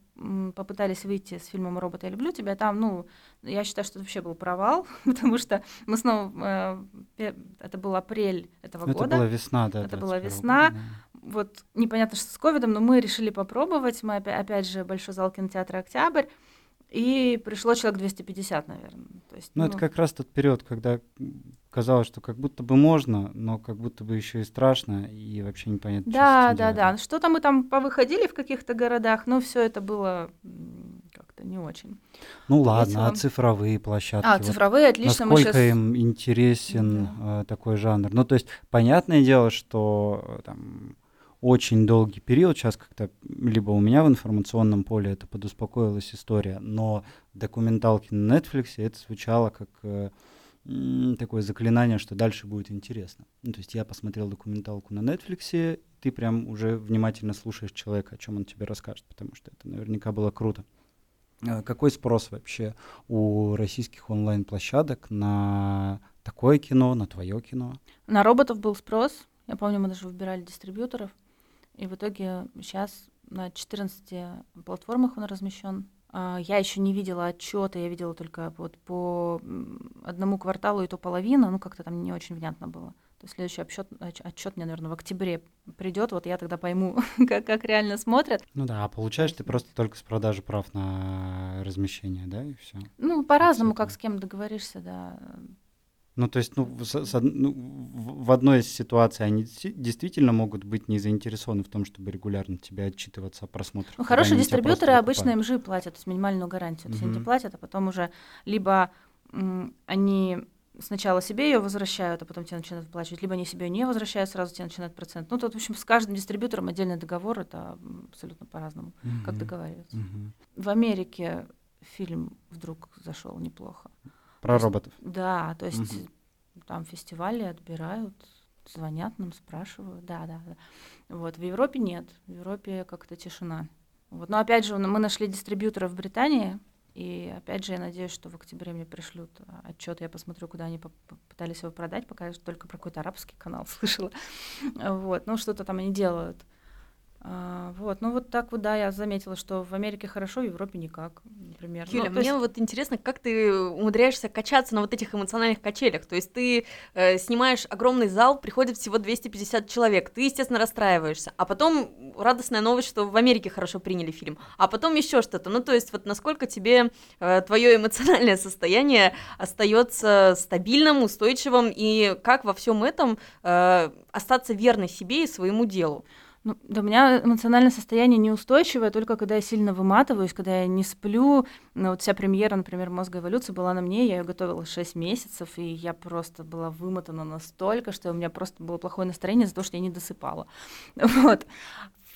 попытались выйти с фильмом «Робот, я люблю тебя». Там, ну, я считаю, что это вообще был провал, (laughs) потому что мы снова... Э, это был апрель этого это года. Это была весна, да. Это была весна. Да. Вот непонятно, что с ковидом, но мы решили попробовать. Мы опять, опять же Большой зал кинотеатра «Октябрь». И пришло человек 250, наверное. То есть, ну, ну, это как раз тот период, когда казалось, что как будто бы можно, но как будто бы еще и страшно, и вообще непонятно, да, что Да, да, да. Что-то мы там повыходили в каких-то городах, но все это было как-то не очень. Ну ладно, а цифровые площадки? А, цифровые, вот отлично. Насколько мы сейчас... им интересен да. э, такой жанр? Ну, то есть, понятное дело, что э, там очень долгий период. Сейчас как-то либо у меня в информационном поле это подуспокоилась история, но документалки на Netflix это звучало как э, такое заклинание, что дальше будет интересно. Ну, то есть я посмотрел документалку на Netflix, ты прям уже внимательно слушаешь человека, о чем он тебе расскажет, потому что это наверняка было круто. А какой спрос вообще у российских онлайн-площадок на такое кино, на твое кино? На роботов был спрос. Я помню, мы даже выбирали дистрибьюторов. И в итоге сейчас на 14 платформах он размещен. А, я еще не видела отчета, я видела только вот по одному кварталу и то половина, ну как-то там не очень внятно было. То есть следующий отчет, отчет мне, наверное, в октябре придет, вот я тогда пойму, (laughs) как, как реально смотрят. Ну да, а получаешь ты просто только с продажи прав на размещение, да, и все. Ну, по-разному, как с кем договоришься, да. Ну, то есть, ну, с, с, ну, в одной из ситуаций они действительно могут быть не заинтересованы в том, чтобы регулярно тебе отчитываться о просмотрах. Ну, хорошие дистрибьюторы обычно им же платят, то есть минимальную гарантию. То есть они платят, а потом уже либо м, они сначала себе ее возвращают, а потом тебе начинают выплачивать, либо они себе не возвращают, сразу тебе начинают процент. Ну, тут, в общем, с каждым дистрибьютором отдельный договор, это абсолютно по-разному, mm-hmm. как договариваться. Mm-hmm. В Америке фильм вдруг зашел неплохо. Про то роботов. Есть, да, то есть mm-hmm. там фестивали отбирают, звонят нам, спрашивают, да, да, да. Вот, в Европе нет, в Европе как-то тишина. Вот. Но опять же, мы нашли дистрибьютора в Британии, и опять же, я надеюсь, что в октябре мне пришлют а, отчет, я посмотрю, куда они пытались его продать, пока я только про какой-то арабский канал (laughs) слышала. Вот, ну что-то там они делают. А, вот, ну вот так вот, да, я заметила, что в Америке хорошо, в Европе никак, например. Юля, ну, мне есть... вот интересно, как ты умудряешься качаться на вот этих эмоциональных качелях. То есть ты э, снимаешь огромный зал, приходит всего 250 человек, ты, естественно, расстраиваешься, а потом радостная новость, что в Америке хорошо приняли фильм, а потом еще что-то. Ну, то есть вот насколько тебе э, твое эмоциональное состояние остается стабильным, устойчивым, и как во всем этом э, остаться верной себе и своему делу? Ну, да, у меня эмоциональное состояние неустойчивое, только когда я сильно выматываюсь, когда я не сплю. Ну, вот вся премьера, например, «Мозга эволюции» была на мне, я ее готовила 6 месяцев, и я просто была вымотана настолько, что у меня просто было плохое настроение из-за того, что я не досыпала. (laughs) Вот.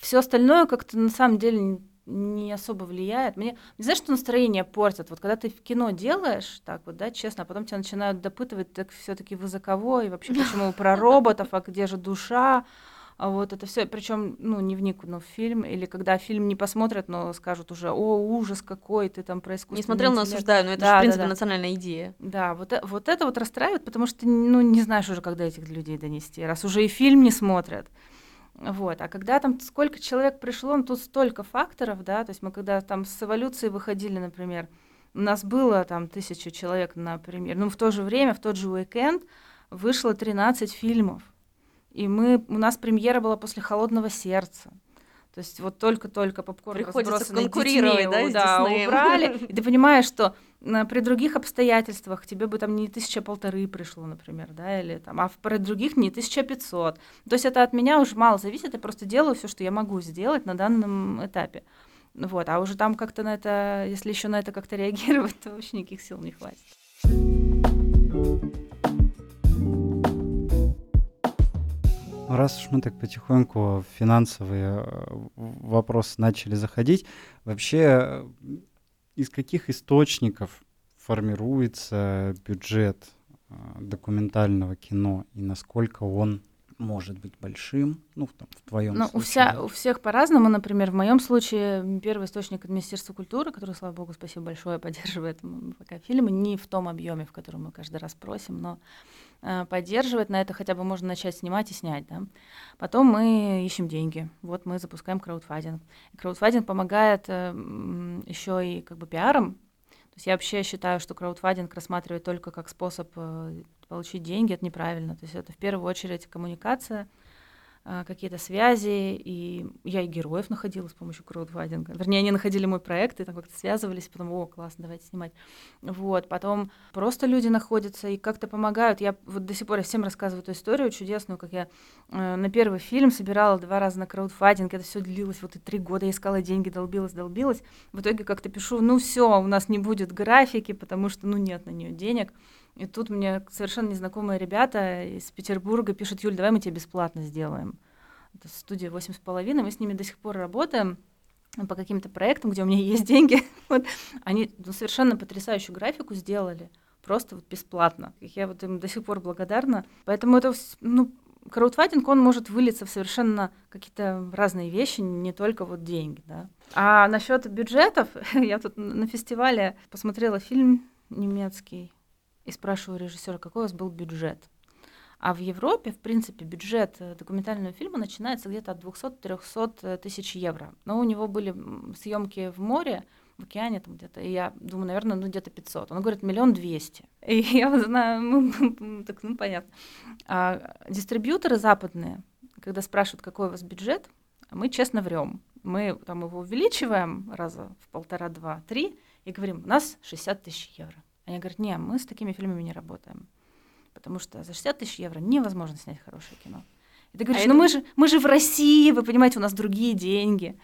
Все остальное как-то на самом деле не особо влияет. Мне, не знаешь, что настроение портит? Вот когда ты в кино делаешь, так вот, да, честно, а потом тебя начинают допытывать, так все-таки вы за кого, и вообще почему про (laughs) роботов, а где же душа? А вот это все, причем, ну, не вникну в фильм, или когда фильм не посмотрят, но скажут уже, о, ужас какой, ты там про искусство. Не смотрел, но осуждаю, но это да, же, в принципе, да, да. национальная идея. Да, вот, э, вот это вот расстраивает, потому что, ну, не знаешь уже, когда этих людей донести, раз уже и фильм не смотрят. Вот. А когда там сколько человек пришло, ну, тут столько факторов, да, то есть мы когда там с эволюцией выходили, например, у нас было там тысяча человек, например, ну, в то же время, в тот же уикенд вышло 13 фильмов. И мы, у нас премьера была после «Холодного сердца». То есть вот только-только попкорн Приходится конкурировать, детьми, да, да убрали. (laughs) И ты понимаешь, что на, при других обстоятельствах тебе бы там не тысяча полторы пришло, например, да, или там, а при других не тысяча пятьсот. То есть это от меня уже мало зависит, я просто делаю все, что я могу сделать на данном этапе. Вот, а уже там как-то на это, если еще на это как-то реагировать, (laughs) то вообще никаких сил не хватит. Раз уж мы так потихоньку в финансовые э, вопросы начали заходить, вообще э, из каких источников формируется бюджет э, документального кино и насколько он может быть большим, ну, в, там, в твоем ну, случае. У, вся, у всех по-разному, например, в моем случае первый источник — это Министерство культуры, которое, слава богу, спасибо большое, (laughs) поддерживает пока фильмы, не в том объеме, в котором мы каждый раз просим, но э, поддерживает, на это хотя бы можно начать снимать и снять, да. Потом мы ищем деньги, вот мы запускаем краудфандинг. Краудфандинг помогает э, еще и как бы пиаром, то есть я вообще считаю, что краудфандинг рассматривать только как способ э, получить деньги, это неправильно. То есть это в первую очередь коммуникация, какие-то связи, и я и героев находила с помощью краудфандинга. Вернее, они находили мой проект, и там как-то связывались, потом, о, классно, давайте снимать. Вот, потом просто люди находятся и как-то помогают. Я вот до сих пор всем рассказываю эту историю чудесную, как я э, на первый фильм собирала два раза на краудфандинг, это все длилось вот и три года, я искала деньги, долбилась, долбилась. В итоге как-то пишу, ну все, у нас не будет графики, потому что, ну, нет на нее денег. И тут мне совершенно незнакомые ребята из Петербурга пишут, Юль, давай мы тебе бесплатно сделаем. Это студия восемь с половиной, мы с ними до сих пор работаем по каким-то проектам, где у меня есть деньги. (laughs) вот. Они ну, совершенно потрясающую графику сделали, просто вот бесплатно. Я вот им до сих пор благодарна. Поэтому это, ну, краудфандинг, он может вылиться в совершенно какие-то разные вещи, не только вот деньги, да. А насчет бюджетов, (laughs) я тут на фестивале посмотрела фильм немецкий, и спрашиваю режиссера, какой у вас был бюджет. А в Европе, в принципе, бюджет э, документального фильма начинается где-то от 200-300 э, тысяч евро. Но у него были съемки в море, в океане там где-то, и я думаю, наверное, ну где-то 500. Он говорит, миллион двести. (laughs) И я знаю, ну, (laughs) так, ну понятно. А дистрибьюторы западные, когда спрашивают, какой у вас бюджет, мы честно врем. Мы там его увеличиваем раза в полтора, два, три, и говорим, у нас 60 тысяч евро. Они говорят, не, мы с такими фильмами не работаем. Потому что за 60 тысяч евро невозможно снять хорошее кино. И ты говоришь, а ну это... мы, же, мы же в России, вы понимаете, у нас другие деньги.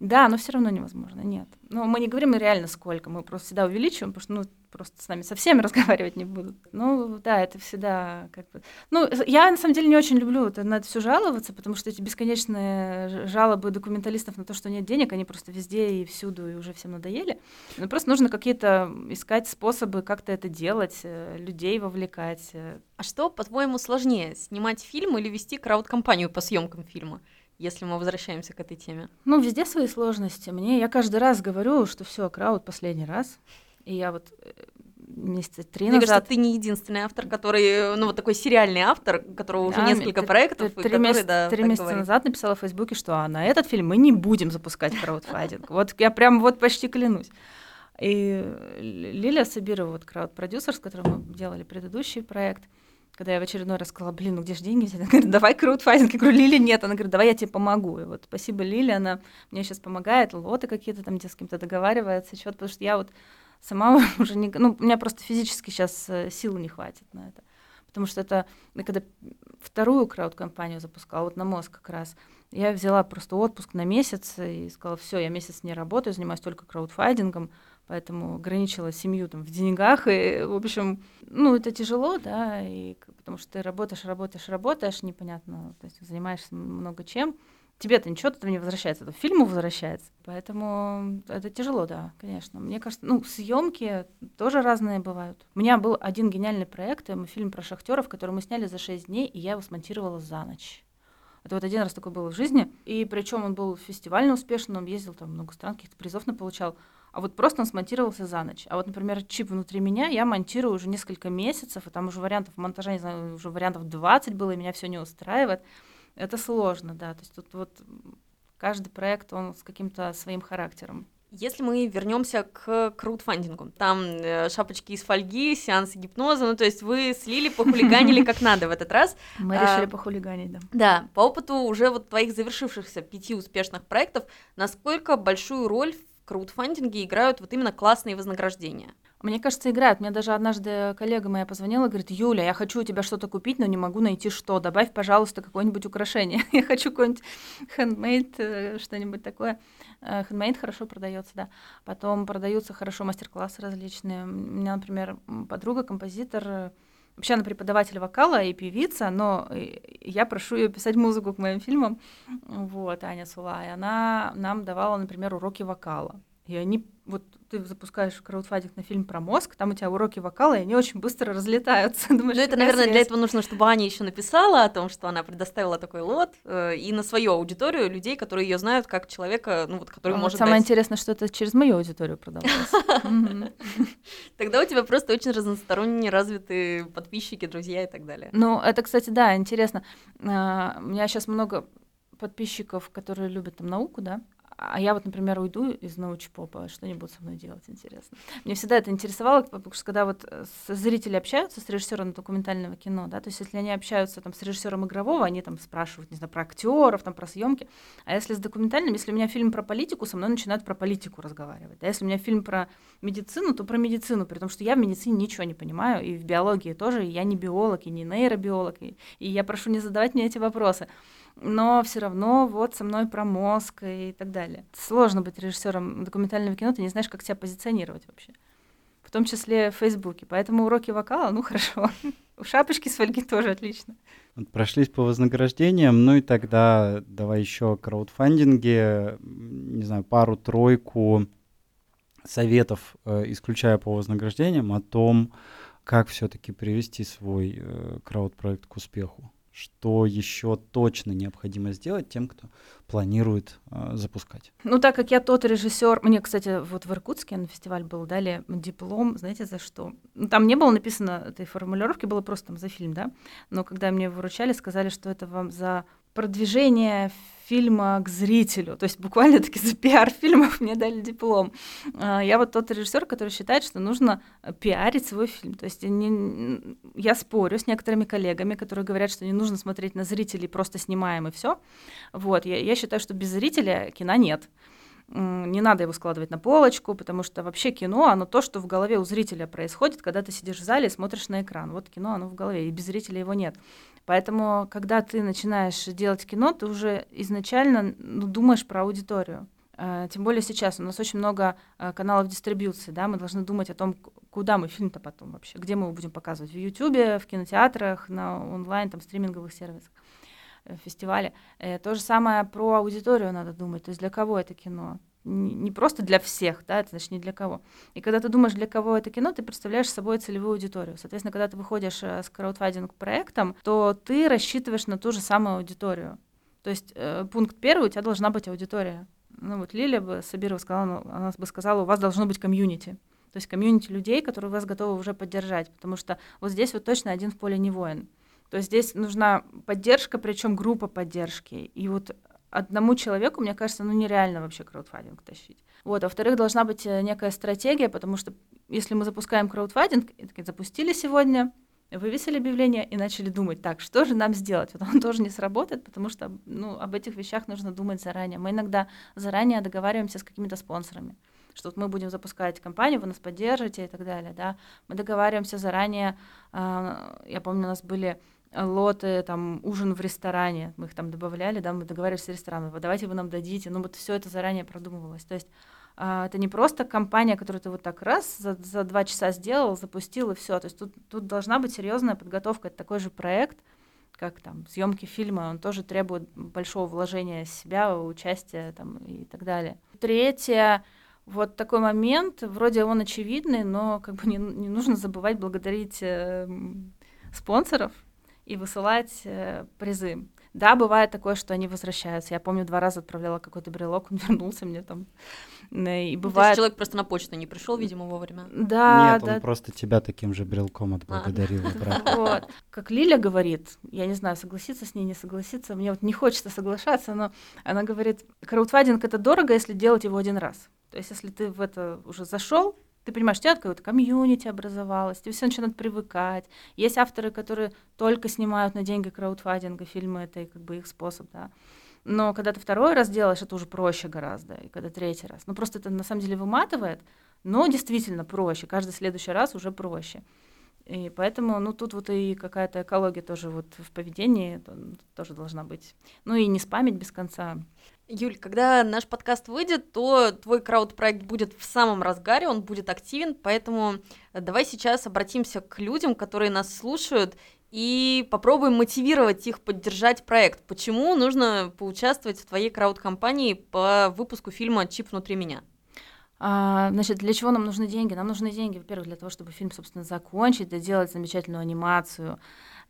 Да, но все равно невозможно, нет. Но мы не говорим реально сколько, мы просто всегда увеличиваем, потому что, ну, просто с нами со всеми (laughs) разговаривать не будут. Ну, да, это всегда как бы... Ну, я на самом деле не очень люблю это, на это все жаловаться, потому что эти бесконечные жалобы документалистов на то, что нет денег, они просто везде и всюду, и уже всем надоели. Но просто нужно какие-то искать способы как-то это делать, э, людей вовлекать. Э. А что, по-твоему, сложнее, снимать фильм или вести крауд-компанию по съемкам фильма? Если мы возвращаемся к этой теме? Ну, везде свои сложности. Мне я каждый раз говорю, что все, крауд последний раз. И я вот э, месяца три Мне назад... кажется, ты не единственный автор, который, ну, вот такой сериальный автор, которого уже несколько проектов. Три, месяца, да, три месяца говорит. назад написала в Фейсбуке, что а, на этот фильм мы не будем запускать краудфандинг. Вот я прям вот почти клянусь. И Лилия Сабирова, вот крауд-продюсер, с которым мы делали предыдущий проект, когда я в очередной раз сказала, блин, ну где же деньги? Она говорит, давай краудфандинг. Я говорю, Лили, нет. Она говорит, давай я тебе помогу. И вот спасибо Лили, она мне сейчас помогает, лоты какие-то там, где с кем-то договаривается, что потому что я вот сама (laughs) уже не... Ну, у меня просто физически сейчас э, сил не хватит на это. Потому что это... Я когда вторую крауд-компанию запускала, вот на мозг как раз, я взяла просто отпуск на месяц и сказала, все, я месяц не работаю, занимаюсь только краудфандингом, поэтому ограничила семью там в деньгах, и, в общем, ну, это тяжело, да, и, потому что ты работаешь, работаешь, работаешь, непонятно, то есть занимаешься много чем, тебе-то ничего этого не возвращается, это фильму возвращается. Поэтому это тяжело, да, конечно. Мне кажется, ну, съемки тоже разные бывают. У меня был один гениальный проект, фильм про шахтеров, который мы сняли за 6 дней, и я его смонтировала за ночь. Это вот один раз такой был в жизни. И причем он был фестивально успешный, он ездил там много стран, каких-то призов получал. А вот просто он смонтировался за ночь. А вот, например, чип внутри меня я монтирую уже несколько месяцев, и там уже вариантов монтажа, не знаю, уже вариантов 20 было, и меня все не устраивает. Это сложно, да. То есть тут вот каждый проект, он с каким-то своим характером. Если мы вернемся к краудфандингу, там э, шапочки из фольги, сеансы гипноза, ну то есть вы слили, похулиганили как (laughs) надо в этот раз. Мы а, решили похулиганить, да. Да, по опыту уже вот твоих завершившихся пяти успешных проектов, насколько большую роль в краудфандинге играют вот именно классные вознаграждения? Мне кажется, играют. Мне даже однажды коллега моя позвонила, говорит, Юля, я хочу у тебя что-то купить, но не могу найти что. Добавь, пожалуйста, какое-нибудь украшение. (laughs) я хочу какой-нибудь handmade, э, что-нибудь такое. Handmade э, хорошо продается, да. Потом продаются хорошо мастер-классы различные. У меня, например, подруга, композитор, э, Вообще она преподаватель вокала и певица, но я прошу ее писать музыку к моим фильмам. Вот, Аня Сулай. Она нам давала, например, уроки вокала. И они, вот ты запускаешь краудфандинг на фильм про мозг, там у тебя уроки вокала, и они очень быстро разлетаются. (laughs) Думаешь, ну, это, наверное, связь? для этого нужно, чтобы Аня еще написала о том, что она предоставила такой лот, э, и на свою аудиторию людей, которые ее знают как человека, ну вот, который а может Самое дать... интересное, что это через мою аудиторию продавалось. (laughs) Тогда у тебя просто очень разносторонне развиты подписчики, друзья и так далее. Ну, это, кстати, да, интересно. А, у меня сейчас много подписчиков, которые любят там науку, да, а я вот, например, уйду из научпопа, что они будут со мной делать, интересно. Мне всегда это интересовало, потому что когда вот э, зрители общаются с режиссером документального кино, да, то есть если они общаются там с режиссером игрового, они там спрашивают, не знаю, про актеров, там про съемки, а если с документальным, если у меня фильм про политику, со мной начинают про политику разговаривать, а если у меня фильм про медицину, то про медицину, при том, что я в медицине ничего не понимаю, и в биологии тоже, и я не биолог, и не нейробиолог, и, и я прошу не задавать мне эти вопросы но все равно вот со мной про мозг и так далее. Сложно быть режиссером документального кино, ты не знаешь, как себя позиционировать вообще. В том числе в Фейсбуке. Поэтому уроки вокала, ну (laughs) хорошо. У шапочки с фольги тоже отлично. Вот прошлись по вознаграждениям, ну и тогда давай еще краудфандинге, не знаю, пару-тройку советов, э, исключая по вознаграждениям, о том, как все-таки привести свой э, крауд-проект к успеху что еще точно необходимо сделать тем, кто планирует э, запускать? Ну, так как я тот режиссер, мне, кстати, вот в Иркутске на фестиваль был, дали диплом, знаете, за что? Ну, там не было написано этой формулировки, было просто там за фильм, да, но когда мне выручали, сказали, что это вам за продвижение фильма к зрителю. То есть буквально таки за пиар фильмов мне дали диплом. А, я вот тот режиссер, который считает, что нужно пиарить свой фильм. То есть не, я спорю с некоторыми коллегами, которые говорят, что не нужно смотреть на зрителей, просто снимаем и все. Вот, я, я считаю, что без зрителя кино нет не надо его складывать на полочку, потому что вообще кино, оно то, что в голове у зрителя происходит, когда ты сидишь в зале и смотришь на экран. Вот кино, оно в голове, и без зрителя его нет. Поэтому, когда ты начинаешь делать кино, ты уже изначально ну, думаешь про аудиторию. Э, тем более сейчас у нас очень много э, каналов дистрибьюции, да, мы должны думать о том, куда мы фильм-то потом вообще, где мы его будем показывать, в Ютубе, в кинотеатрах, на онлайн, там, стриминговых сервисах, фестивале. То же самое про аудиторию надо думать, то есть для кого это кино, не просто для всех, да, это значит не для кого. И когда ты думаешь, для кого это кино, ты представляешь собой целевую аудиторию. Соответственно, когда ты выходишь с краудфандинг-проектом, то ты рассчитываешь на ту же самую аудиторию. То есть э, пункт первый, у тебя должна быть аудитория. Ну вот Лилия бы Сабирова сказала, ну, она бы сказала, у вас должно быть комьюнити. То есть комьюнити людей, которые вас готовы уже поддержать, потому что вот здесь вот точно один в поле не воин. То здесь нужна поддержка, причем группа поддержки. И вот одному человеку, мне кажется, ну нереально вообще краудфандинг тащить. Вот, а во-вторых, должна быть э, некая стратегия, потому что если мы запускаем краудфандинг, запустили сегодня, вывесили объявление и начали думать, так, что же нам сделать? Вот он (laughs) тоже не сработает, потому что ну, об этих вещах нужно думать заранее. Мы иногда заранее договариваемся с какими-то спонсорами, что вот мы будем запускать компанию, вы нас поддержите и так далее. Да? Мы договариваемся заранее. Э, я помню, у нас были лоты, там, ужин в ресторане, мы их там добавляли, да, мы договаривались с рестораном, давайте вы нам дадите, ну вот все это заранее продумывалось. То есть а, это не просто компания, которую ты вот так раз за, за два часа сделал, запустил и все. То есть тут, тут должна быть серьезная подготовка. Это такой же проект, как там съемки фильма, он тоже требует большого вложения себя, участия там и так далее. Третье, вот такой момент, вроде он очевидный, но как бы не, не нужно забывать благодарить э, спонсоров и высылать э, призы. Да, бывает такое, что они возвращаются. Я помню, два раза отправляла какой-то брелок, он (laughs) вернулся мне там. И бывает... Ну, то есть человек просто на почту не пришел, видимо, вовремя. Да, Нет, да. он просто тебя таким же брелком отблагодарил. (laughs) А. Вот. Как Лиля говорит, я не знаю, согласиться с ней, не согласиться, мне вот не хочется соглашаться, но она говорит, краудфандинг — это дорого, если делать его один раз. То есть если ты в это уже зашел, ты понимаешь, у тебя какое-то комьюнити образовалось, тебе все начинают привыкать. Есть авторы, которые только снимают на деньги краудфандинга фильмы, это как бы их способ, да. Но когда ты второй раз делаешь, это уже проще гораздо, и когда третий раз. Ну, просто это на самом деле выматывает, но действительно проще. Каждый следующий раз уже проще. И поэтому, ну, тут вот и какая-то экология тоже вот в поведении тоже должна быть. Ну и не спамить без конца. Юль, когда наш подкаст выйдет, то твой крауд-проект будет в самом разгаре, он будет активен, поэтому давай сейчас обратимся к людям, которые нас слушают, и попробуем мотивировать их поддержать проект. Почему нужно поучаствовать в твоей крауд-компании по выпуску фильма «Чип внутри меня»? А, значит, для чего нам нужны деньги? Нам нужны деньги, во-первых, для того, чтобы фильм, собственно, закончить, сделать замечательную анимацию.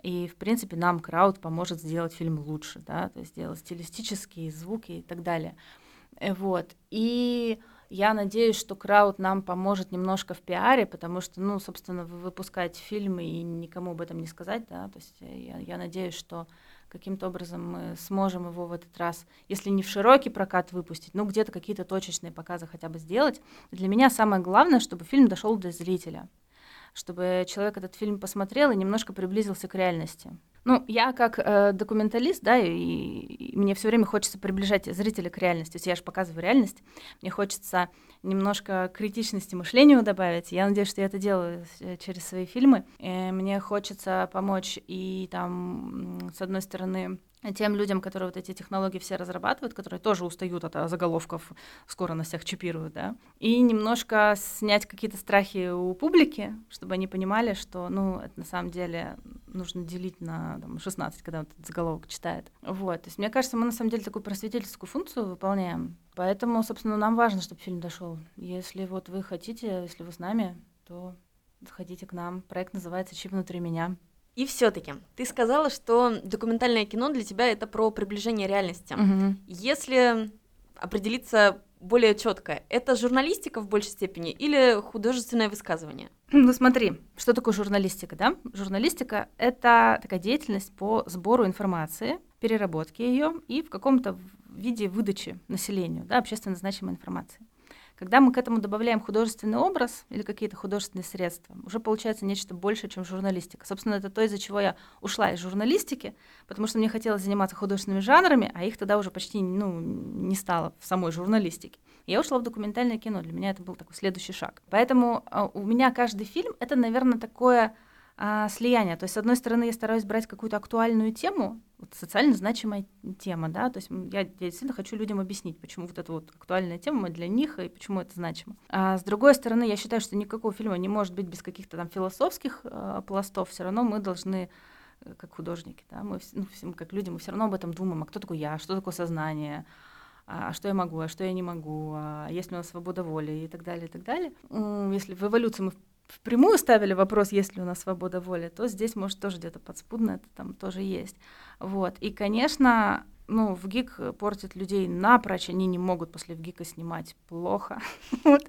И, в принципе, нам крауд поможет сделать фильм лучше, да, то есть сделать стилистические звуки и так далее. Э, вот. И я надеюсь, что крауд нам поможет немножко в пиаре, потому что, ну, собственно, выпускать фильмы и никому об этом не сказать, да, то есть э, я, я надеюсь, что каким-то образом мы сможем его в этот раз, если не в широкий прокат выпустить, ну где-то какие-то точечные показы хотя бы сделать. Для меня самое главное, чтобы фильм дошел до зрителя, чтобы человек этот фильм посмотрел и немножко приблизился к реальности. Ну, я как э, документалист, да, и, и мне все время хочется приближать зрителя к реальности. То есть я же показываю реальность. Мне хочется немножко критичности мышлению добавить. Я надеюсь, что я это делаю э, через свои фильмы. И э, мне хочется помочь и там, с одной стороны, тем людям, которые вот эти технологии все разрабатывают, которые тоже устают от заголовков, скоро нас всех чипируют, да, и немножко снять какие-то страхи у публики, чтобы они понимали, что, ну, это на самом деле нужно делить на там, 16, когда он этот заголовок читает. Вот, то есть мне кажется, мы на самом деле такую просветительскую функцию выполняем, поэтому, собственно, нам важно, чтобы фильм дошел. Если вот вы хотите, если вы с нами, то заходите к нам. Проект называется «Чип внутри меня». И все-таки, ты сказала, что документальное кино для тебя это про приближение реальности. Угу. Если определиться более четко, это журналистика в большей степени или художественное высказывание? Ну смотри, что такое журналистика, да? Журналистика — это такая деятельность по сбору информации, переработке ее и в каком-то виде выдачи населению, да, общественно значимой информации. Когда мы к этому добавляем художественный образ или какие-то художественные средства, уже получается нечто большее, чем журналистика. Собственно, это то, из-за чего я ушла из журналистики, потому что мне хотелось заниматься художественными жанрами, а их тогда уже почти ну, не стало в самой журналистике. Я ушла в документальное кино. Для меня это был такой следующий шаг. Поэтому э, у меня каждый фильм — это, наверное, такое а, слияние. То есть, с одной стороны, я стараюсь брать какую-то актуальную тему, вот социально значимая тема, да, то есть я, я действительно хочу людям объяснить, почему вот эта вот актуальная тема для них и почему это значимо. А с другой стороны, я считаю, что никакого фильма не может быть без каких-то там философских э, пластов, все равно мы должны э, как художники, да, мы, ну, мы как люди, мы все равно об этом думаем, а кто такой я, что такое сознание, а что я могу, а что я не могу, а есть ли у нас свобода воли и так далее, и так далее. Если в эволюции мы впрямую ставили вопрос, есть ли у нас свобода воли, то здесь, может, тоже где-то подспудно это там тоже есть. Вот. И, конечно, ну, в ГИК портит людей напрочь, они не могут после ВГИКа снимать плохо. (laughs) вот.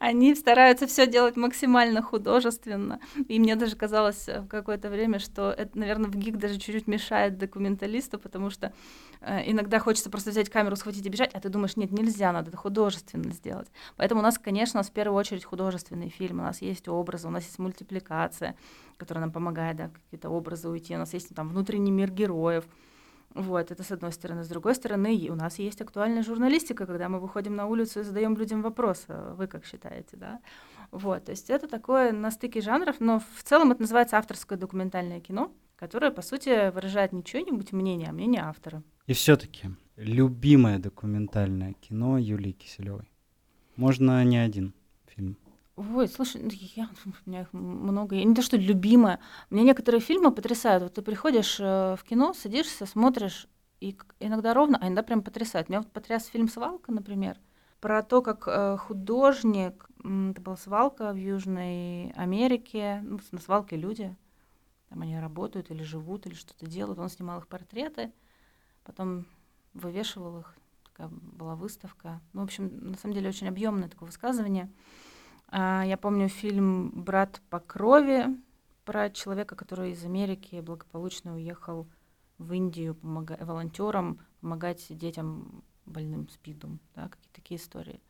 Они стараются все делать максимально художественно. И мне даже казалось в какое-то время, что это, наверное, в ГИК даже чуть-чуть мешает документалисту, потому что э, иногда хочется просто взять камеру, схватить и бежать, а ты думаешь, нет, нельзя, надо это художественно сделать. Поэтому у нас, конечно, у нас в первую очередь художественный фильм, у нас есть образы, у нас есть мультипликация, которая нам помогает, да, какие-то образы уйти, у нас есть там внутренний мир героев, вот, это с одной стороны. С другой стороны, у нас есть актуальная журналистика, когда мы выходим на улицу и задаем людям вопрос, «А вы как считаете, да? Вот, то есть это такое на стыке жанров, но в целом это называется авторское документальное кино, которое, по сути, выражает не чье-нибудь мнение, а мнение автора. И все-таки любимое документальное кино Юлии Киселевой. Можно не один фильм. Ой, слушай, ну, я, (laughs) у меня их много. Я не то, что любимая. Мне некоторые фильмы потрясают. Вот ты приходишь э, в кино, садишься, смотришь, и иногда ровно, а иногда прям потрясает. Меня вот потряс фильм «Свалка», например, про то, как э, художник, это была свалка в Южной Америке, ну, на свалке люди, там они работают или живут, или что-то делают. Он снимал их портреты, потом вывешивал их, такая была выставка. Ну, в общем, на самом деле очень объемное такое высказывание. А, я помню фильм «Брат по крови» про человека, который из Америки благополучно уехал в Индию помога- волонтером, помогать детям больным СПИДом, да, какие-то такие истории.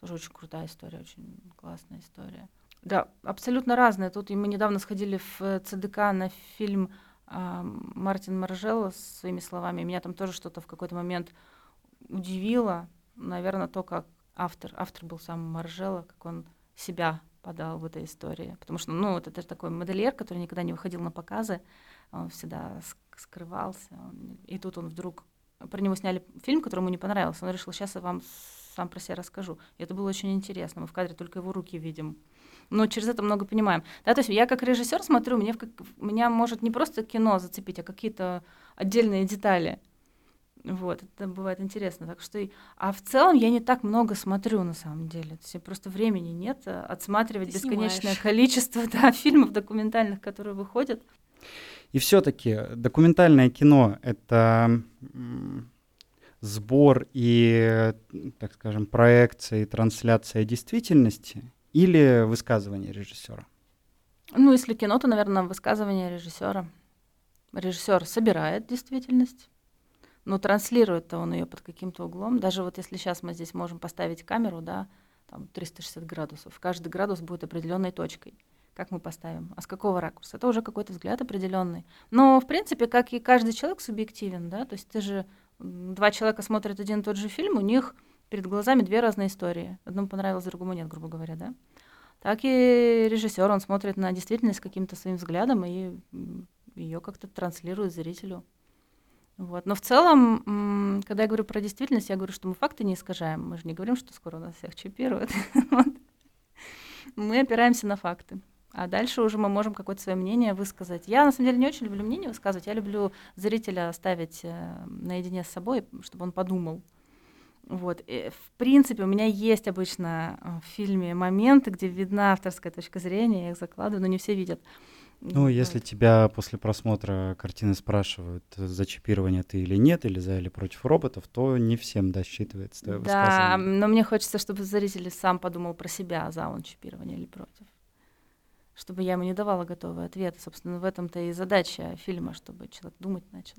Тоже очень крутая история, очень классная история. Да, абсолютно разные. Тут мы недавно сходили в ЦДК на фильм э, Мартин Маржелло с своими словами. Меня там тоже что-то в какой-то момент удивило. Наверное, то, как автор, автор был сам Маржелло, как он себя подал в этой истории. Потому что, ну, вот это такой модельер, который никогда не выходил на показы, он всегда скрывался. Он, и тут он вдруг... Про него сняли фильм, который ему не понравился. Он решил, сейчас я вам сам про себя расскажу. И это было очень интересно. Мы в кадре только его руки видим. Но через это много понимаем. Да, то есть я как режиссер смотрю, мне в, меня может не просто кино зацепить, а какие-то отдельные детали. Вот, это бывает интересно. Так что, а в целом я не так много смотрю на самом деле. То есть просто времени нет э, отсматривать Ты бесконечное снимаешь. количество (laughs) да, фильмов документальных, которые выходят. И все-таки документальное кино это сбор и, так скажем, проекция и трансляция действительности или высказывание режиссера? Ну, если кино, то, наверное, высказывание режиссера. Режиссер собирает действительность но транслирует-то он ее под каким-то углом. Даже вот если сейчас мы здесь можем поставить камеру, да, там 360 градусов, каждый градус будет определенной точкой. Как мы поставим? А с какого ракурса? Это уже какой-то взгляд определенный. Но, в принципе, как и каждый человек субъективен, да, то есть ты же два человека смотрят один и тот же фильм, у них перед глазами две разные истории. Одному понравилось, другому нет, грубо говоря, да. Так и режиссер, он смотрит на действительность каким-то своим взглядом и ее как-то транслирует зрителю. Вот. Но в целом, когда я говорю про действительность, я говорю, что мы факты не искажаем. Мы же не говорим, что скоро у нас всех чипируют. (laughs) Мы опираемся на факты. А дальше уже мы можем какое-то свое мнение высказать. Я, на самом деле, не очень люблю мнение высказывать. Я люблю зрителя оставить э, наедине с собой, чтобы он подумал. Вот. И, в принципе, у меня есть обычно э, в фильме моменты, где видна авторская точка зрения, я их закладываю, но не все видят. Ну, если тебя после просмотра картины спрашивают, за чипирование ты или нет, или за или против роботов, то не всем, да, считывается твое Да, но мне хочется, чтобы зритель сам подумал про себя, за он чипирование или против. Чтобы я ему не давала готовый ответ. Собственно, в этом-то и задача фильма, чтобы человек думать начал.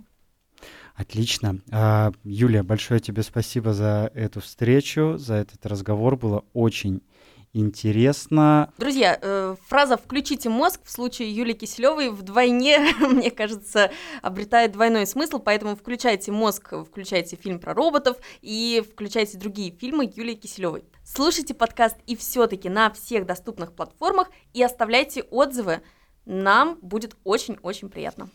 Отлично. А, Юлия, большое тебе спасибо за эту встречу, за этот разговор. Было очень интересно. Друзья, э, фраза «включите мозг» в случае Юлии Киселевой вдвойне, (laughs) мне кажется, обретает двойной смысл, поэтому включайте мозг, включайте фильм про роботов и включайте другие фильмы Юлии Киселевой. Слушайте подкаст и все-таки на всех доступных платформах и оставляйте отзывы Нам будет очень-очень приятно.